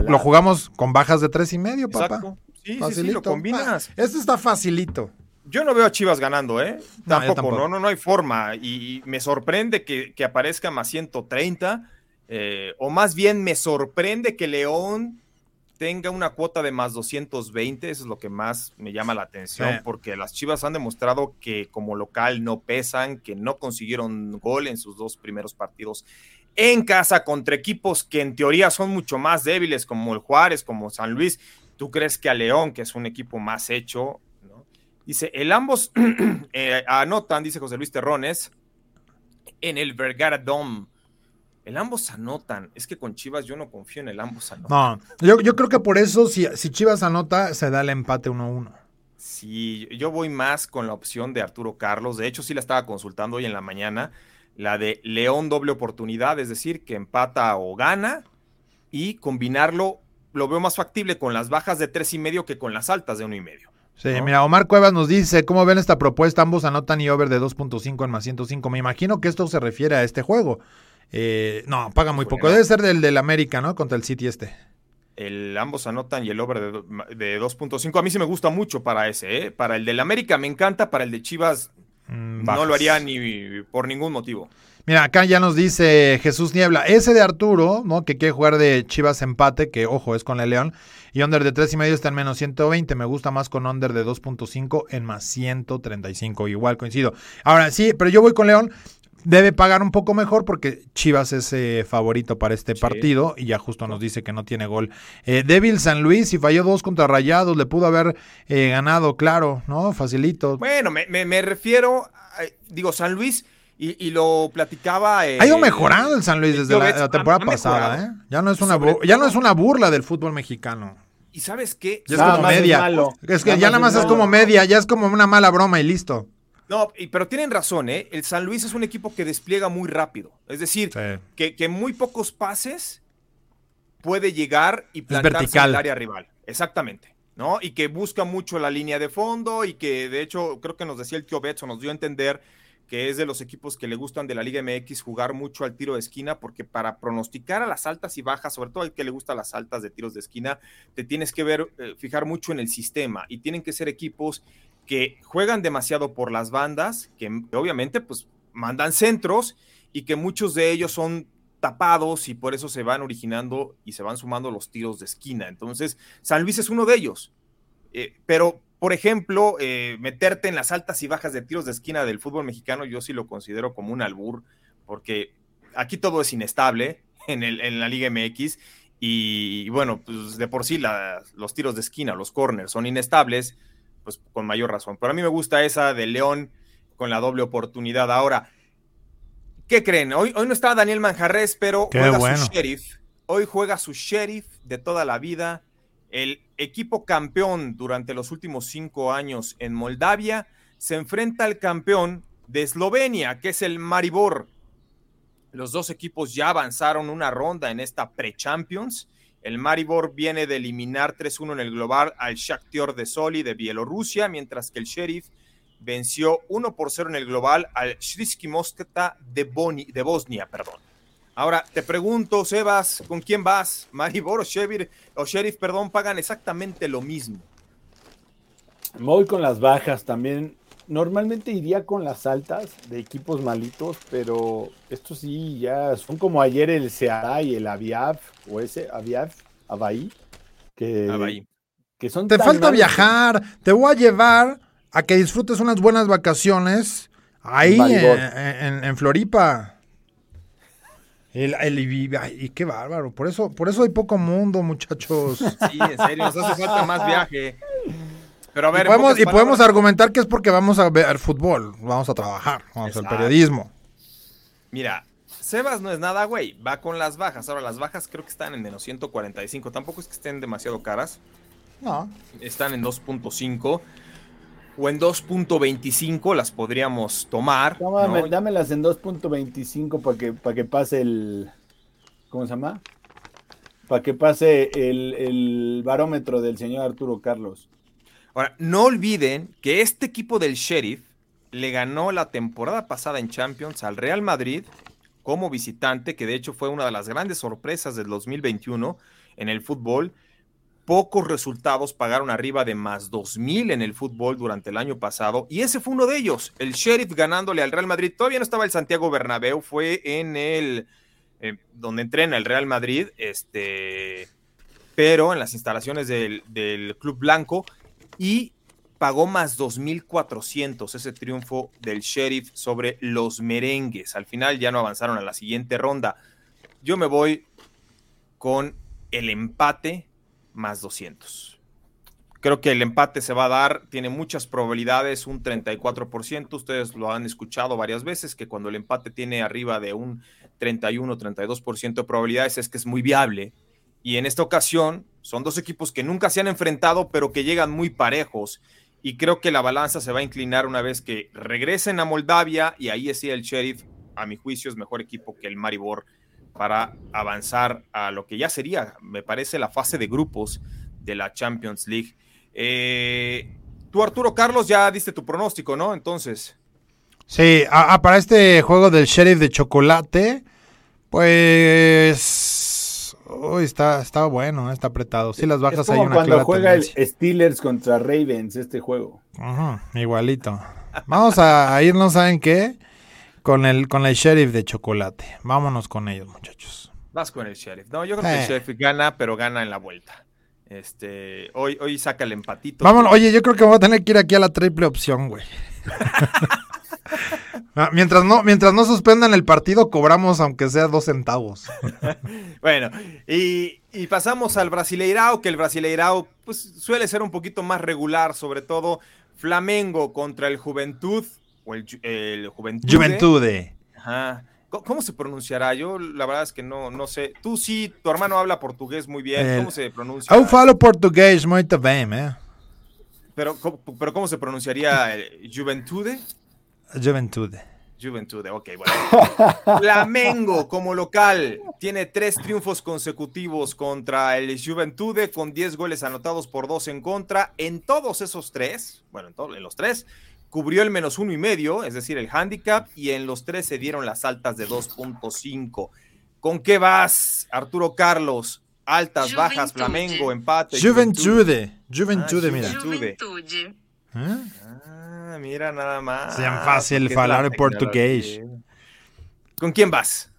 Lo jugamos con bajas de tres y medio, papá. Sí, sí, sí, lo combinas. Ah, este está facilito. Yo no veo a Chivas ganando, ¿eh? Tampoco, no, no, no, hay forma. Y, me sorprende que, aparezca más 130. Eh, o más bien me sorprende que León tenga una cuota de más 220, eso es lo que más me llama la atención, porque las Chivas han demostrado que como local no pesan, que no consiguieron gol en sus dos primeros partidos en casa contra equipos que en teoría son mucho más débiles, como el Juárez, como San Luis. ¿Tú crees que a León, que es un equipo más hecho, ¿no? Dice, el ambos eh, anotan, dice José Luis Terrones, en el Vergara Dome el ambos anotan. Es que con Chivas yo no confío en el ambos anotan. No, yo, creo que por eso, si, si Chivas anota, se da el empate 1-1. Sí, yo voy más con la opción de Arturo Carlos. De hecho, sí la estaba consultando hoy en la mañana. La de León doble oportunidad, es decir, que empata o gana. Y combinarlo, lo veo más factible con las bajas de tres y medio que con las altas de uno y medio. Sí, mira, Omar Cuevas nos dice, ¿cómo ven esta propuesta? Ambos anotan y over de 2.5 en más 105. Me imagino que esto se refiere a este juego. Eh, no, paga muy poco. Debe ser del del América, ¿no? Contra el City este. El, ambos anotan y el over de, 2.5. A mí sí me gusta mucho para ese, ¿eh? Para el del América me encanta, para el de Chivas mm, no lo haría ni por ningún motivo. Mira, acá ya nos dice Jesús Niebla, ese de Arturo, ¿no? Que quiere jugar de Chivas empate, que ojo, es con el León. Y under de 3 y medio está en menos 120. Me gusta más con under de 2.5 en más 135. Igual coincido. Ahora sí, pero yo voy con León debe pagar un poco mejor porque Chivas es eh, favorito para este partido y ya justo nos dice que no tiene gol. Eh, débil San Luis y falló dos contra Rayados, le pudo haber eh, ganado, claro, ¿no? Facilito. Bueno, me, refiero, digo, San Luis. Y, lo platicaba. ha ido mejorando el San Luis desde la, temporada pasada, ¿eh? Ya no es una ya no es una burla del fútbol mexicano. ¿Y sabes qué? Ya es como media. Es, que ya nada más es como media, ya es como una mala broma y listo. No, pero tienen razón, ¿eh? El San Luis es un equipo que despliega muy rápido. Es decir, que, que, muy pocos pases puede llegar y plantarse el área rival. Exactamente. ¿no? Y que busca mucho la línea de fondo y que de hecho creo que nos decía el tío Betso, nos dio a entender que es de los equipos que le gustan de la Liga MX jugar mucho al tiro de esquina, porque para pronosticar a las altas y bajas, sobre todo al que le gusta las altas de tiros de esquina, te tienes que ver, eh, fijar mucho en el sistema y tienen que ser equipos que juegan demasiado por las bandas, que obviamente pues mandan centros y que muchos de ellos son tapados y por eso se van originando y se van sumando los tiros de esquina. Entonces, San Luis es uno de ellos. Eh, pero, por ejemplo, eh, meterte en las altas y bajas de tiros de esquina del fútbol mexicano, yo sí lo considero como un albur, porque aquí todo es inestable en, el, en la Liga MX. Y, bueno, pues de por sí los tiros de esquina, los corners son inestables, pues con mayor razón. Pero a mí me gusta esa de León con la doble oportunidad. Ahora, ¿qué creen? Hoy, hoy no está Daniel Manjarres, pero juega su sheriff. Hoy juega su sheriff de toda la vida. El equipo campeón durante los últimos cinco años en Moldavia se enfrenta al campeón de Eslovenia, que es el Maribor. Los dos equipos ya avanzaron una ronda en esta pre-Champions. El Maribor viene de eliminar 3-1 en el global al Shakhtar de Soli de Bielorrusia, mientras que el Sheriff venció 1 por 0 en el global al Shritsky Mosketa de, de Bosnia. Perdón. Ahora, te pregunto, Sebas, ¿con quién vas? ¿Maribor o Sheriff, o Sheriff perdón, pagan exactamente lo mismo? Voy con las bajas también. Normalmente iría con las altas de equipos malitos, pero esto sí ya son como ayer el Ceará y el Aviav, o ese Aviav, Abaí, que, que son... Te falta viajar, te voy a llevar a que disfrutes unas buenas vacaciones ahí en, Floripa. El, y qué bárbaro. Por eso, por eso hay poco mundo, muchachos. Sí, en serio, nos hace falta más viaje. Pero a ver, y podemos, argumentar que es porque vamos a ver fútbol, vamos a trabajar, vamos al periodismo. Mira, Sebas no es nada, güey. Va con las bajas. Ahora, las bajas creo que están en menos 145. Tampoco es que estén demasiado caras. No. Están en 2.5 o en 2.25 las podríamos tomar. Dámelas en 2.25 para que, para que pase el. ¿Cómo se llama? Para que pase el, el, barómetro del señor Arturo Carlos. Ahora, no olviden que este equipo del Sheriff le ganó la temporada pasada en Champions al Real Madrid como visitante, que de hecho fue una de las grandes sorpresas del 2021 en el fútbol pocos resultados pagaron arriba de más 2.000 en el fútbol durante el año pasado y ese fue uno de ellos, el Sheriff ganándole al Real Madrid. Todavía no estaba el Santiago Bernabéu, fue en el eh, donde entrena el Real Madrid, este, pero en las instalaciones del, Club Blanco y pagó más 2.400 ese triunfo del Sheriff sobre los merengues. Al final ya no avanzaron a la siguiente ronda. Yo me voy con el empate más 200. Creo que el empate se va a dar, tiene muchas probabilidades, un 34%. Ustedes lo han escuchado varias veces, que cuando el empate tiene arriba de un 31, 32% de probabilidades es que es muy viable. Y en esta ocasión son dos equipos que nunca se han enfrentado, pero que llegan muy parejos. Y creo que la balanza se va a inclinar una vez que regresen a Moldavia y ahí sí el Sheriff, a mi juicio, es mejor equipo que el Maribor para avanzar a lo que ya sería, me parece, la fase de grupos de la Champions League. Eh, tú, Arturo Carlos, ya diste tu pronóstico, ¿no? Entonces. Sí, para este juego del Sheriff de Chocolate, pues. Uy, está, está bueno, está apretado. Sí, las bajas hay una cuando juega el Steelers contra Ravens este juego. igualito. Vamos a irnos, ¿saben qué? Con el, con el sheriff de chocolate. Vámonos con ellos, muchachos. Vas con el sheriff. No, yo creo que el eh. sheriff gana, pero gana en la vuelta. Este, hoy, hoy saca el empatito. Vámonos, oye, yo creo que voy a tener que ir aquí a la triple opción, güey. Ah, mientras no, mientras no suspendan el partido, cobramos aunque sea dos centavos. bueno, y, y, pasamos al Brasileirao, que el Brasileirao pues, suele ser un poquito más regular, sobre todo Flamengo contra el Juventud o el, el Juventude. Juventude. Ajá. ¿Cómo se pronunciará? Yo la verdad es que no, no sé. Tú sí, tu hermano habla portugués muy bien. ¿Cómo se pronuncia? Eu falo portugués muy bien, ¿eh? Pero, pero ¿cómo se pronunciaría Juventude? Juventude. Juventude, ok, bueno. Flamengo como local tiene tres triunfos consecutivos contra el Juventude con 10 goles anotados por dos en contra. En todos esos tres, bueno, en, en los tres, cubrió el menos uno y medio, es decir, el handicap, y en los tres se dieron las altas de 2.5. ¿Con qué vas, Arturo Carlos? Altas, bajas, Flamengo, empate. Juventude. Juventude, mira. Juventude. ¿Eh? Ah, mira nada más. Sean fácil hablar portugués. ¿Con quién vas?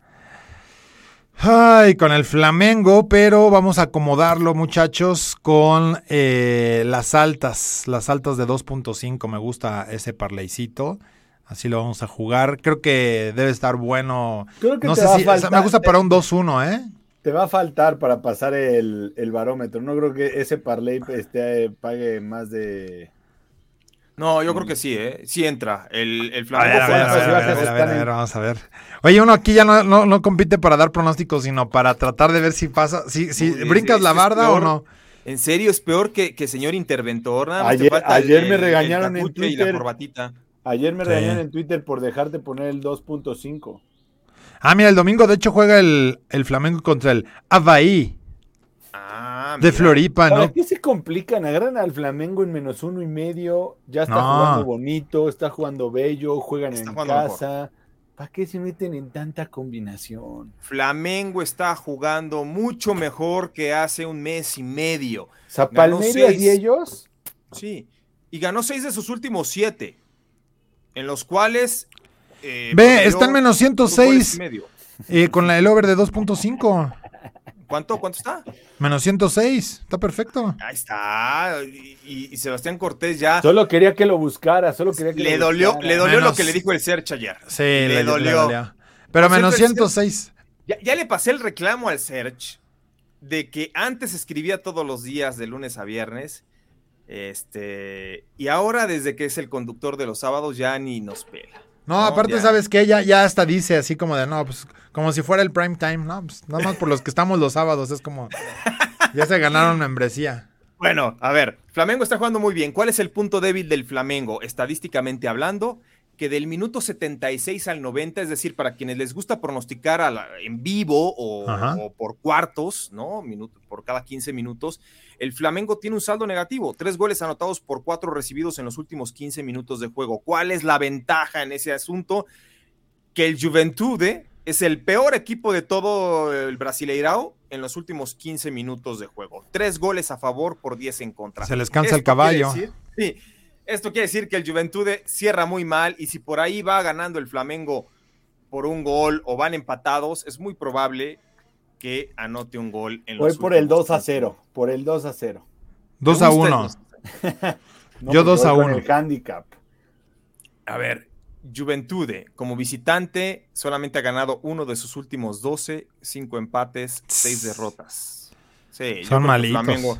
Ay, con el Flamengo, pero vamos a acomodarlo, muchachos, con eh, las altas, las altas de 2.5. Me gusta ese parleycito. Así lo vamos a jugar. Creo que debe estar bueno. Creo que no te sé va a si faltar- me gusta para un 2-1, ¿eh? Te va a faltar para pasar el, el barómetro. No creo que ese parlay este, pague más de. No, yo creo que sí, ¿eh? Sí entra. El, el Flamengo a fue ver, a ver, a a vamos a ver. Oye, uno aquí ya no, no, no compite para dar pronósticos, sino para tratar de ver si pasa, si, si Uy, brincas es- la barda o no. En serio, es peor que, que señor interventor. Nada más Ayer- falta el- ayer me el regañaron en capuche Y Twitter. la corbatita. Ayer me Sí. regañaron en Twitter por dejarte poner el 2.5. Ah, mira, el domingo de hecho juega el, el Flamengo contra el Avaí Ah, de. Floripa, ¿Para ¿no? qué se complican? Agarran al Flamengo en menos uno y medio. Ya está No. jugando bonito, está jugando bello, juegan Está en casa. ¿Para qué se meten en tanta combinación? Flamengo está jugando mucho mejor que hace un mes y medio. Seis. y ellos. Sí. Y ganó seis de sus últimos siete. En los cuales. eh, Ve, está en menos dos goles y 106 medio. eh, con la, el over de 2.5. ¿Cuánto? ¿Cuánto está? Menos 106, está perfecto. Ahí está. Y, Sebastián Cortés ya. Solo quería que lo buscara, solo quería que Le lo dolió, buscara. le dolió Menos- lo que le dijo el Serch ayer. Sí, Le le, le dolió. Pero menos cierto, el 106. Ya, ya le pasé el reclamo al Serch de que antes escribía todos los días de lunes a viernes. Este, y ahora, desde que es el conductor de los sábados, ya ni nos pela. No, No, aparte, ya. ¿sabes que Ya, ya hasta dice así como de, no, pues como si fuera el prime time, ¿no? Pues nada más por los que estamos los sábados, es como, ya se ganaron membresía. Bueno, a ver, Flamengo está jugando muy bien. ¿Cuál es el punto débil del Flamengo? Estadísticamente hablando, que del minuto 76 al 90, es decir, para quienes les gusta pronosticar a la- en vivo o, por cuartos, ¿no? Minuto, por cada 15 minutos, el Flamengo tiene un saldo negativo. Tres goles anotados por cuatro recibidos en los últimos 15 minutos de juego. ¿Cuál es la ventaja en ese asunto? Que el Juventude es el peor equipo de todo el Brasileirao en los últimos 15 minutos de juego. Tres goles a favor por 10 en contra. Se les cansa el caballo. decir- sí, esto quiere decir que el Juventude cierra muy mal y si por ahí va ganando el Flamengo por un gol o van empatados, es muy probable que anote un gol en Voy los por el últimos 2 a 15 0, por el 2 a 0. 2 Me a gusta el 1. dos. No, Yo porque 2 a voy con 1. El handicap. A ver, Juventude, como visitante, solamente ha ganado uno de sus últimos 12, cinco empates, seis derrotas. Sí, Son malitos. Flamengo,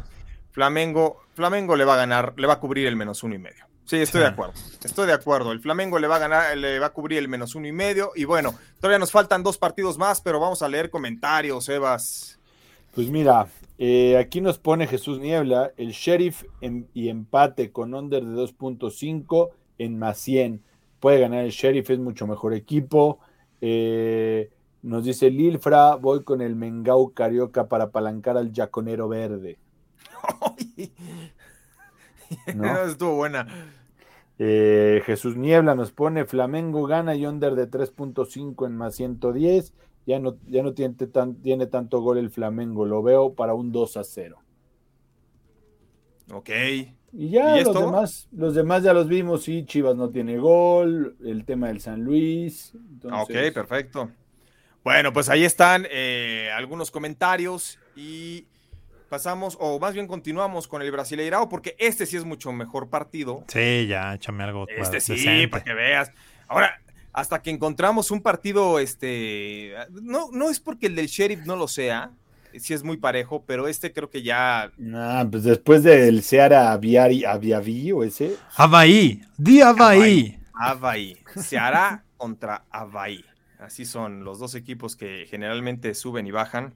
Flamengo, Flamengo le va a ganar, le va a cubrir el menos uno y medio. Sí, estoy de acuerdo. Estoy de acuerdo. El Flamengo le va a ganar, le va a cubrir el menos uno y medio. Y bueno, todavía nos faltan dos partidos más, pero vamos a leer comentarios, Evas. Pues mira, eh, aquí nos pone Jesús Niebla, el Sheriff en- y empate con under de 2.5 en más 100. Puede ganar el Sheriff, es mucho mejor equipo. Eh, nos dice Lilfra, voy con el Mengau Carioca para apalancar al Yaconero Verde. ¿no? Estuvo buena. Eh, Jesús Niebla nos pone Flamengo gana y under de 3.5 en más 110. Ya no, ya no tiene, tan- tiene tanto gol el Flamengo, lo veo para un 2 a 0. Ok. Y ya ¿Y es los demás, los demás ya los vimos, sí, Chivas no tiene gol, el tema del San Luis. entonces- Ok, perfecto. Bueno, pues ahí están eh, algunos comentarios y pasamos, o más bien continuamos con el Brasileirao, porque este sí es mucho mejor partido. Sí, ya, échame algo. Este sí, decente. para que veas. Ahora, hasta que encontramos un partido, este, no, no es porque el del Sheriff no lo sea, sí es muy parejo, pero este creo que ya Nah, pues después del Seara Aviari, Aviaví o ese, Avaí, di Avaí. Avaí se hará contra Avaí. Así son los dos equipos que generalmente suben y bajan.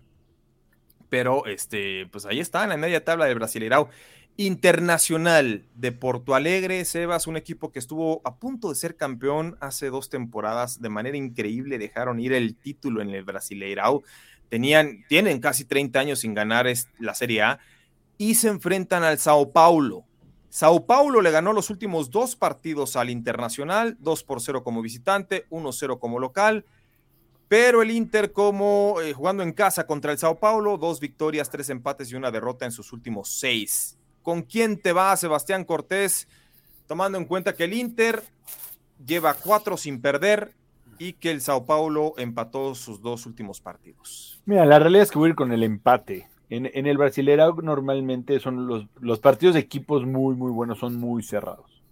Pero este, pues ahí está en la media tabla del Brasileirao. Internacional de Porto Alegre, Sebas, un equipo que estuvo a punto de ser campeón hace dos temporadas de manera increíble, dejaron ir el título en el Brasileirao. Tenían, tienen casi 30 años sin ganar la Serie A y se enfrentan al Sao Paulo. Sao Paulo le ganó los últimos dos partidos al Internacional, 2 por 0 como visitante, 1-0 como local. Pero el Inter, como eh, jugando en casa contra el Sao Paulo, dos victorias, tres empates y una derrota en sus últimos seis. ¿Con quién te va Sebastián Cortés? Tomando en cuenta que el Inter lleva cuatro sin perder y que el Sao Paulo empató sus dos últimos partidos. Mira, la realidad es que voy a ir con el empate. En, el Brasileirao normalmente son los, los, partidos de equipos muy, muy buenos, son muy cerrados.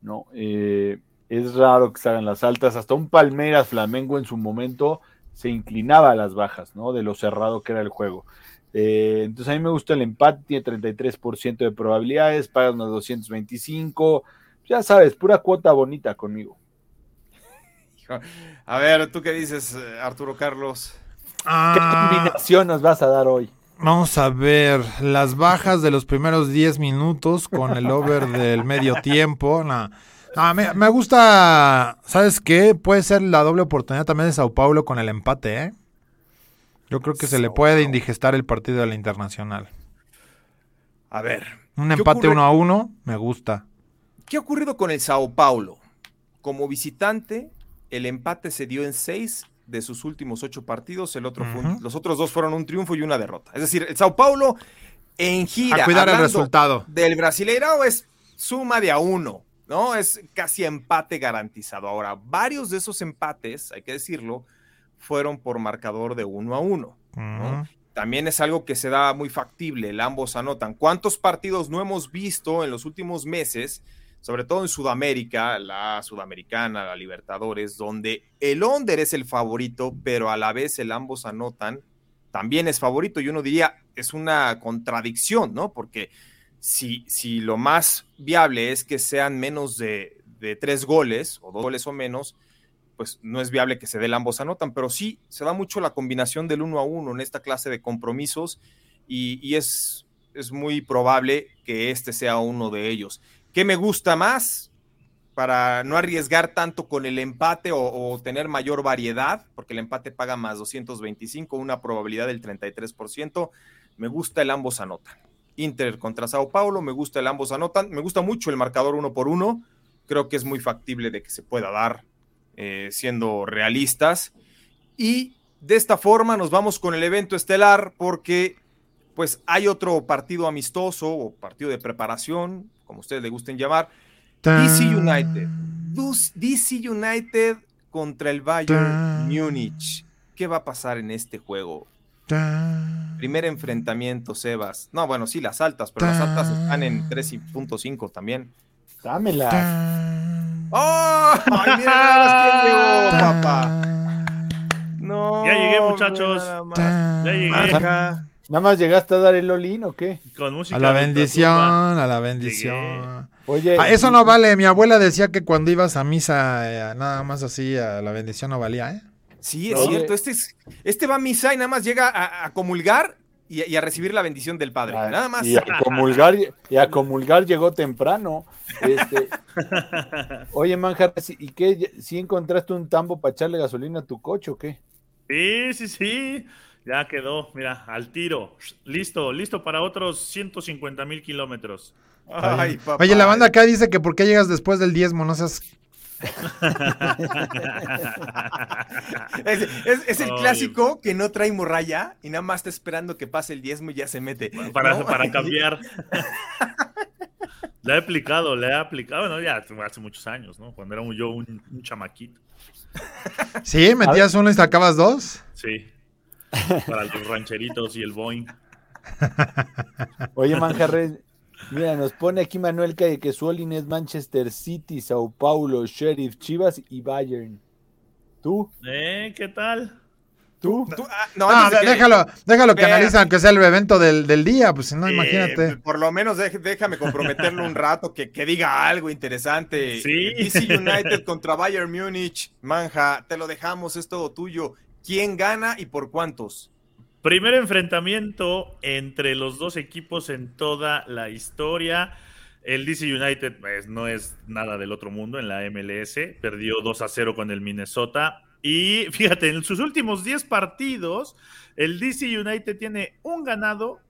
¿no? Eh, es raro que salgan las altas. Hasta un Palmeiras Flamengo en su momento se inclinaba a las bajas, ¿no? De lo cerrado que era el juego. Eh, entonces a mí me gusta el empate, tiene 33% de probabilidades, pagas unos 225. Ya sabes, pura cuota bonita conmigo. A ver, ¿tú qué dices, eh, Arturo Carlos? ¿Qué combinación nos vas a dar hoy? Vamos a ver las bajas de los primeros 10 minutos con el over del medio tiempo. Me, gusta, ¿sabes qué? Puede ser la doble oportunidad también de Sao Paulo con el empate, ¿eh? Yo creo que se le puede indigestar el partido de la Internacional. A ver. Un empate uno a uno, me gusta. ¿Qué ha ocurrido con el Sao Paulo? Como visitante, el empate se dio en seis de sus últimos ocho partidos, el otro los otros dos fueron un triunfo y una derrota. Es decir, el Sao Paulo en gira. A cuidar el resultado. Del Brasileirao es suma de a uno, ¿no? Es casi empate garantizado. Ahora, varios de esos empates, hay que decirlo, fueron por marcador de uno a uno. También es algo que se da muy factible, el ambos anotan. ¿Cuántos partidos no hemos visto en los últimos meses? sobre todo en Sudamérica, la Sudamericana, la Libertadores, donde el under es el favorito, pero a la vez el ambos anotan, también es favorito. Y uno diría, es una contradicción, ¿no? Porque si, lo más viable es que sean menos de, tres goles, o dos goles o menos, pues no es viable que se dé el ambos anotan, pero sí se da mucho la combinación del uno a uno en esta clase de compromisos y, es, muy probable que este sea uno de ellos. ¿Qué me gusta más? Para no arriesgar tanto con el empate o, tener mayor variedad, porque el empate paga más 225, una probabilidad del 33%. Me gusta el ambos anotan. Inter contra Sao Paulo, me gusta el ambos anotan. Me gusta mucho el marcador uno por uno. Creo que es muy factible de que se pueda dar, eh, siendo realistas. Y de esta forma nos vamos con el evento estelar, porque pues hay otro partido amistoso o partido de preparación como ustedes le gusten llamar, DC United. DC United contra el Bayern Múnich. ¿Qué va a pasar en este juego? Primer enfrentamiento, Sebas. No, bueno, sí, las altas, pero las altas están en 3.5 también. Dámela. ¡Oh! ¡Ay, mira llegó, papá! No. Ya llegué, muchachos. Ya llegué. ¿Nada más llegaste a dar el olín o qué? Con música. A la bendición, a la bendición. Oye. Ah, eso no vale. Mi abuela decía que cuando ibas a misa, eh, nada más así, a la bendición no valía, ¿eh? Sí, es cierto. Este, este va a misa y nada más llega a, comulgar y, a recibir la bendición del Padre. Ah, nada más. Y a comulgar, y a comulgar llegó temprano. Este, oye, Manjar, ¿y qué? ¿Si encontraste un tambo para echarle gasolina a tu coche o qué? Sí, sí, sí. Ya quedó, mira, al tiro. Listo, listo para otros 150 mil kilómetros. Oye, la banda acá dice que por qué llegas después del diezmo, no seas... es, el clásico que no trae morralla y nada más está esperando que pase el diezmo y ya se mete. Para, para cambiar. le he aplicado, le he aplicado, bueno, ya hace muchos años, ¿no? Cuando era yo un, un chamaquito. ¿Sí? ¿Metías uno y sacabas dos? Sí. Para los rancheritos y el Boeing. Oye, Manjarres, mira, nos pone aquí Manuel que, que su es Manchester City, Sao Paulo, Sheriff, Chivas y Bayern. ¿Tú? ¿Eh? ¿Qué tal? ¿Tú? Ah, no, déjalo, déjalo que analice aunque sea el evento del, día, pues si no, imagínate. Por lo menos déjame comprometerlo un rato, que, que, diga algo interesante. Sí. DC United contra Bayern Múnich, Manja, te lo dejamos, es todo tuyo. ¿Quién gana y por cuántos? Primer enfrentamiento entre los dos equipos en toda la historia. El DC United pues, no es nada del otro mundo en la MLS. Perdió 2 a 0 con el Minnesota. Y fíjate, en sus últimos 10 partidos, el DC United tiene un ganado,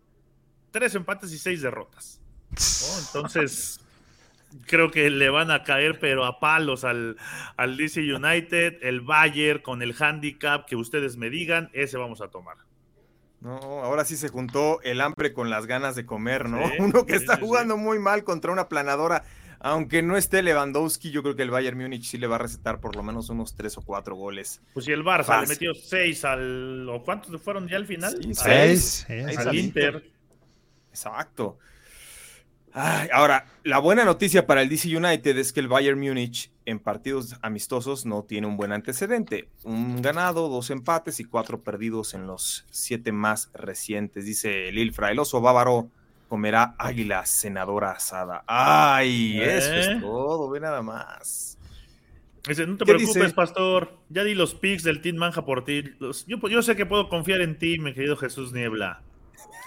tres empates y seis derrotas. Entonces, creo que le van a caer, pero a palos al, al DC United, el Bayern con el handicap que ustedes me digan, ese vamos a tomar. No, ahora sí se juntó el hambre con las ganas de comer, ¿no? Uno que está jugando muy mal contra una planadora Aunque no esté Lewandowski, yo creo que el Bayern Múnich sí le va a recetar por lo menos unos tres o cuatro goles. Pues si el Barça Fácil. le metió seis al. ¿O cuántos fueron ya al final? Sí, Seis. Seis. Al. Inter. Exacto. Ay, ahora, la buena noticia para el DC United es que el Bayern Múnich en partidos amistosos no tiene un buen antecedente. Un ganado, dos empates y cuatro perdidos en los siete más recientes. Dice Lilfra, el oso bávaro comerá águila senadora asada. Ay, eso ¿Eh? es todo, ve nada más. Dice, no te ¿Qué preocupes, dice? pastor. Ya di los picks del Team Manja por ti. Los- yo, yo sé que puedo confiar en ti, mi querido Jesús Niebla.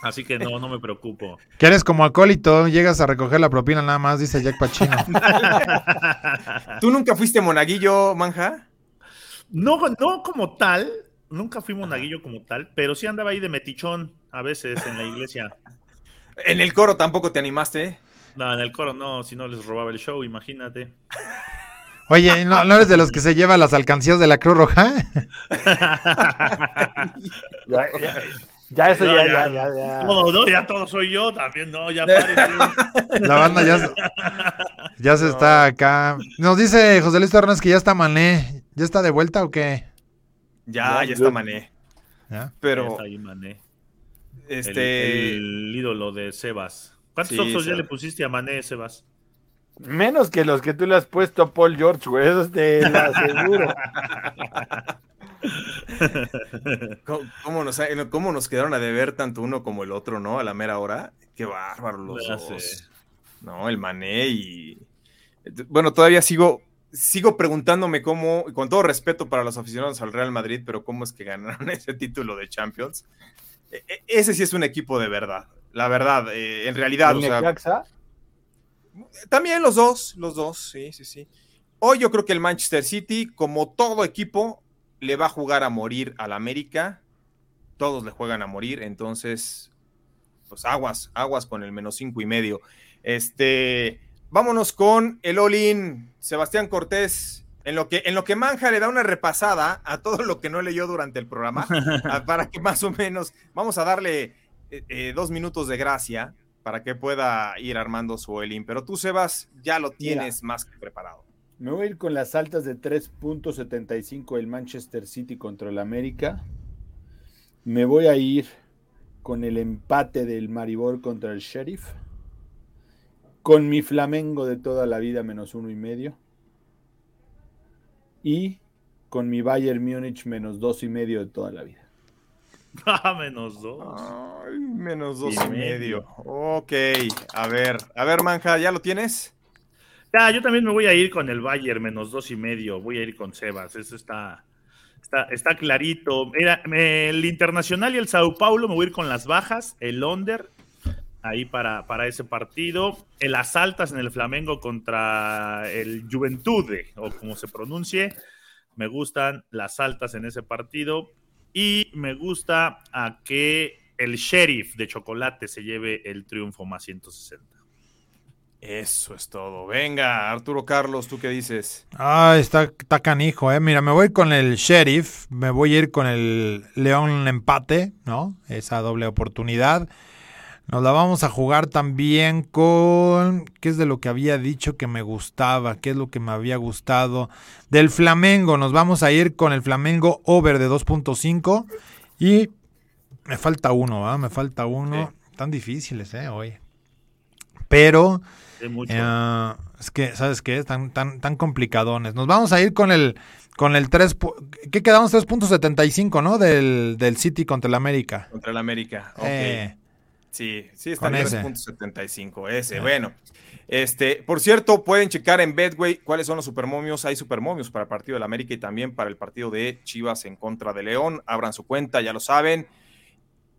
Así que no, no me preocupo. Que eres como acólito, llegas a recoger la propina nada más, dice Jack Pacino. ¿Tú nunca fuiste monaguillo, Manja? No, no como tal, nunca fui monaguillo como tal, pero sí andaba ahí de metichón a veces en la iglesia. En el coro tampoco te animaste. No, en el coro no, si no les robaba el show, imagínate. Oye, ¿no, no eres de los que se lleva las alcancías de la Cruz Roja? Ya, eso No, ya, ya. ya, ya, ya. No, no, ya todo soy yo también, no, ya. La banda ya, se- ya se está acá. Nos dice José Luis Torres que ya está Mané. ¿Ya está de vuelta o qué? Ya, Ya, está mané. ¿Ya? Pero, Está ahí, Mané. El- este... El, ídolo de Sebas. ¿Cuántos Sí, oxos ya le pusiste a Mané, Sebas? Menos que los que tú le has puesto a Paul George, güey, eso te lo aseguro. ¿Cómo, cómo nos, cómo nos quedaron a deber tanto uno como el otro, no? A la mera hora. Qué bárbaro los Ya dos. No, el Mané y... Bueno, todavía sigo, sigo preguntándome cómo, y con todo respeto para los aficionados al Real Madrid, pero cómo es que ganaron ese título de Champions. E- e- ese sí es un equipo de verdad. La verdad, eh, en realidad, El o sea, también los dos, los dos, sí, sí, sí. Hoy yo creo que el Manchester City, como todo equipo, le va a jugar a morir al América. Todos le juegan a morir, entonces, pues aguas, aguas con el menos cinco y medio. Este, vámonos con el All-In, Sebastián Cortés. En lo, que, en lo que Manja le da una repasada a todo lo que no leyó durante el programa, para que más o menos, vamos a darle eh, eh, dos minutos de gracia para que pueda ir armando su All-In. Pero tú, Sebas, ya lo tienes más que preparado. Me voy a ir con las altas de 3.75 del Manchester City contra el América. Me voy a ir con el empate del Maribor contra el Sheriff. Con mi Flamengo de toda la vida menos uno y medio. Y con mi Bayern Múnich menos dos y medio de toda la vida. Ah, menos dos. Ay, menos dos Y y medio. Ok, a ver, a ver, Manja, ¿ya lo tienes? Ya, yo también me voy a ir con el Bayern, menos dos y medio. Voy a ir con Sebas. Eso está, está, está clarito. Mira, el Internacional y el Sao Paulo me voy a ir con las bajas, el under, ahí para, para ese partido. En las altas en el Flamengo contra el Juventude, o como se pronuncie. Me gustan las altas en ese partido. Y me gusta a que el Sheriff de Chocolate se lleve el triunfo más 160. Eso es todo. Venga, Arturo Carlos, ¿tú qué dices? Ay, está, está canijo, eh. Mira, me voy con el Sheriff, me voy a ir con el León empate, ¿no? Esa doble oportunidad. Nos la vamos a jugar también con. ¿Qué es de lo que había dicho que me gustaba? ¿Qué es lo que me había gustado? Del Flamengo. Nos vamos a ir con el Flamengo over de 2.5. Y me falta uno, ¿va? Me falta uno. Tan difíciles, ¿eh? Hoy. Pero. Mucho. Eh, es que, ¿sabes qué? Tan, tan, tan complicadones. Nos vamos a ir con el con el 3. pu- ¿Qué quedamos? 3.75, ¿no? Del, del City contra el América. Contra el América. Ok. Eh, Sí, sí, está en ese. 3.75. Ese, Ah. bueno. Este, por cierto, pueden checar en Betway cuáles son los supermomios. Hay supermomios para el partido del América y también para el partido de Chivas en contra de León. Abran su cuenta, ya lo saben.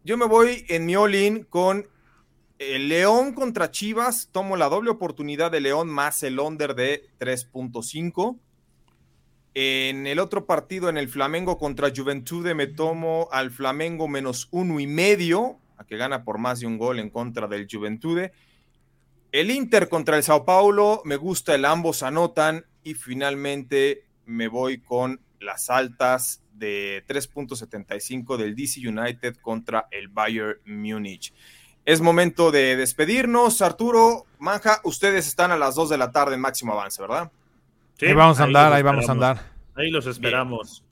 Yo me voy en mi all-in con el León contra Chivas. Tomo la doble oportunidad de León más el under de 3.5. En el otro partido, en el Flamengo contra Juventude, me tomo al Flamengo menos uno y medio, a que gana por más de un gol en contra del Juventude. El Inter contra el Sao Paulo, me gusta el ambos anotan. Y finalmente me voy con las altas de 3.75 del DC United contra el Bayern Múnich. Es momento de despedirnos. Arturo, Manja, ustedes están a las 2 de la tarde en máximo avance, ¿verdad? Sí, ahí vamos a andar, ahí vamos a andar. Ahí los esperamos.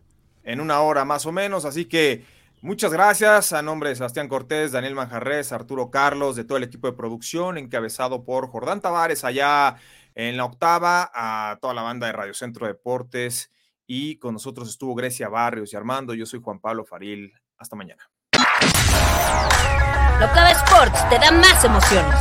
En una hora más o menos, así que muchas gracias a nombre de Sebastián Cortés, Daniel Manjarres, Arturo Carlos, de todo el equipo de producción, encabezado por Jordán Tavares allá en la octava, a toda la banda de Radio Centro Deportes y con nosotros estuvo Grecia Barrios y Armando. Yo soy Juan Pablo Faril. Hasta mañana. Locava Sports te da más emociones.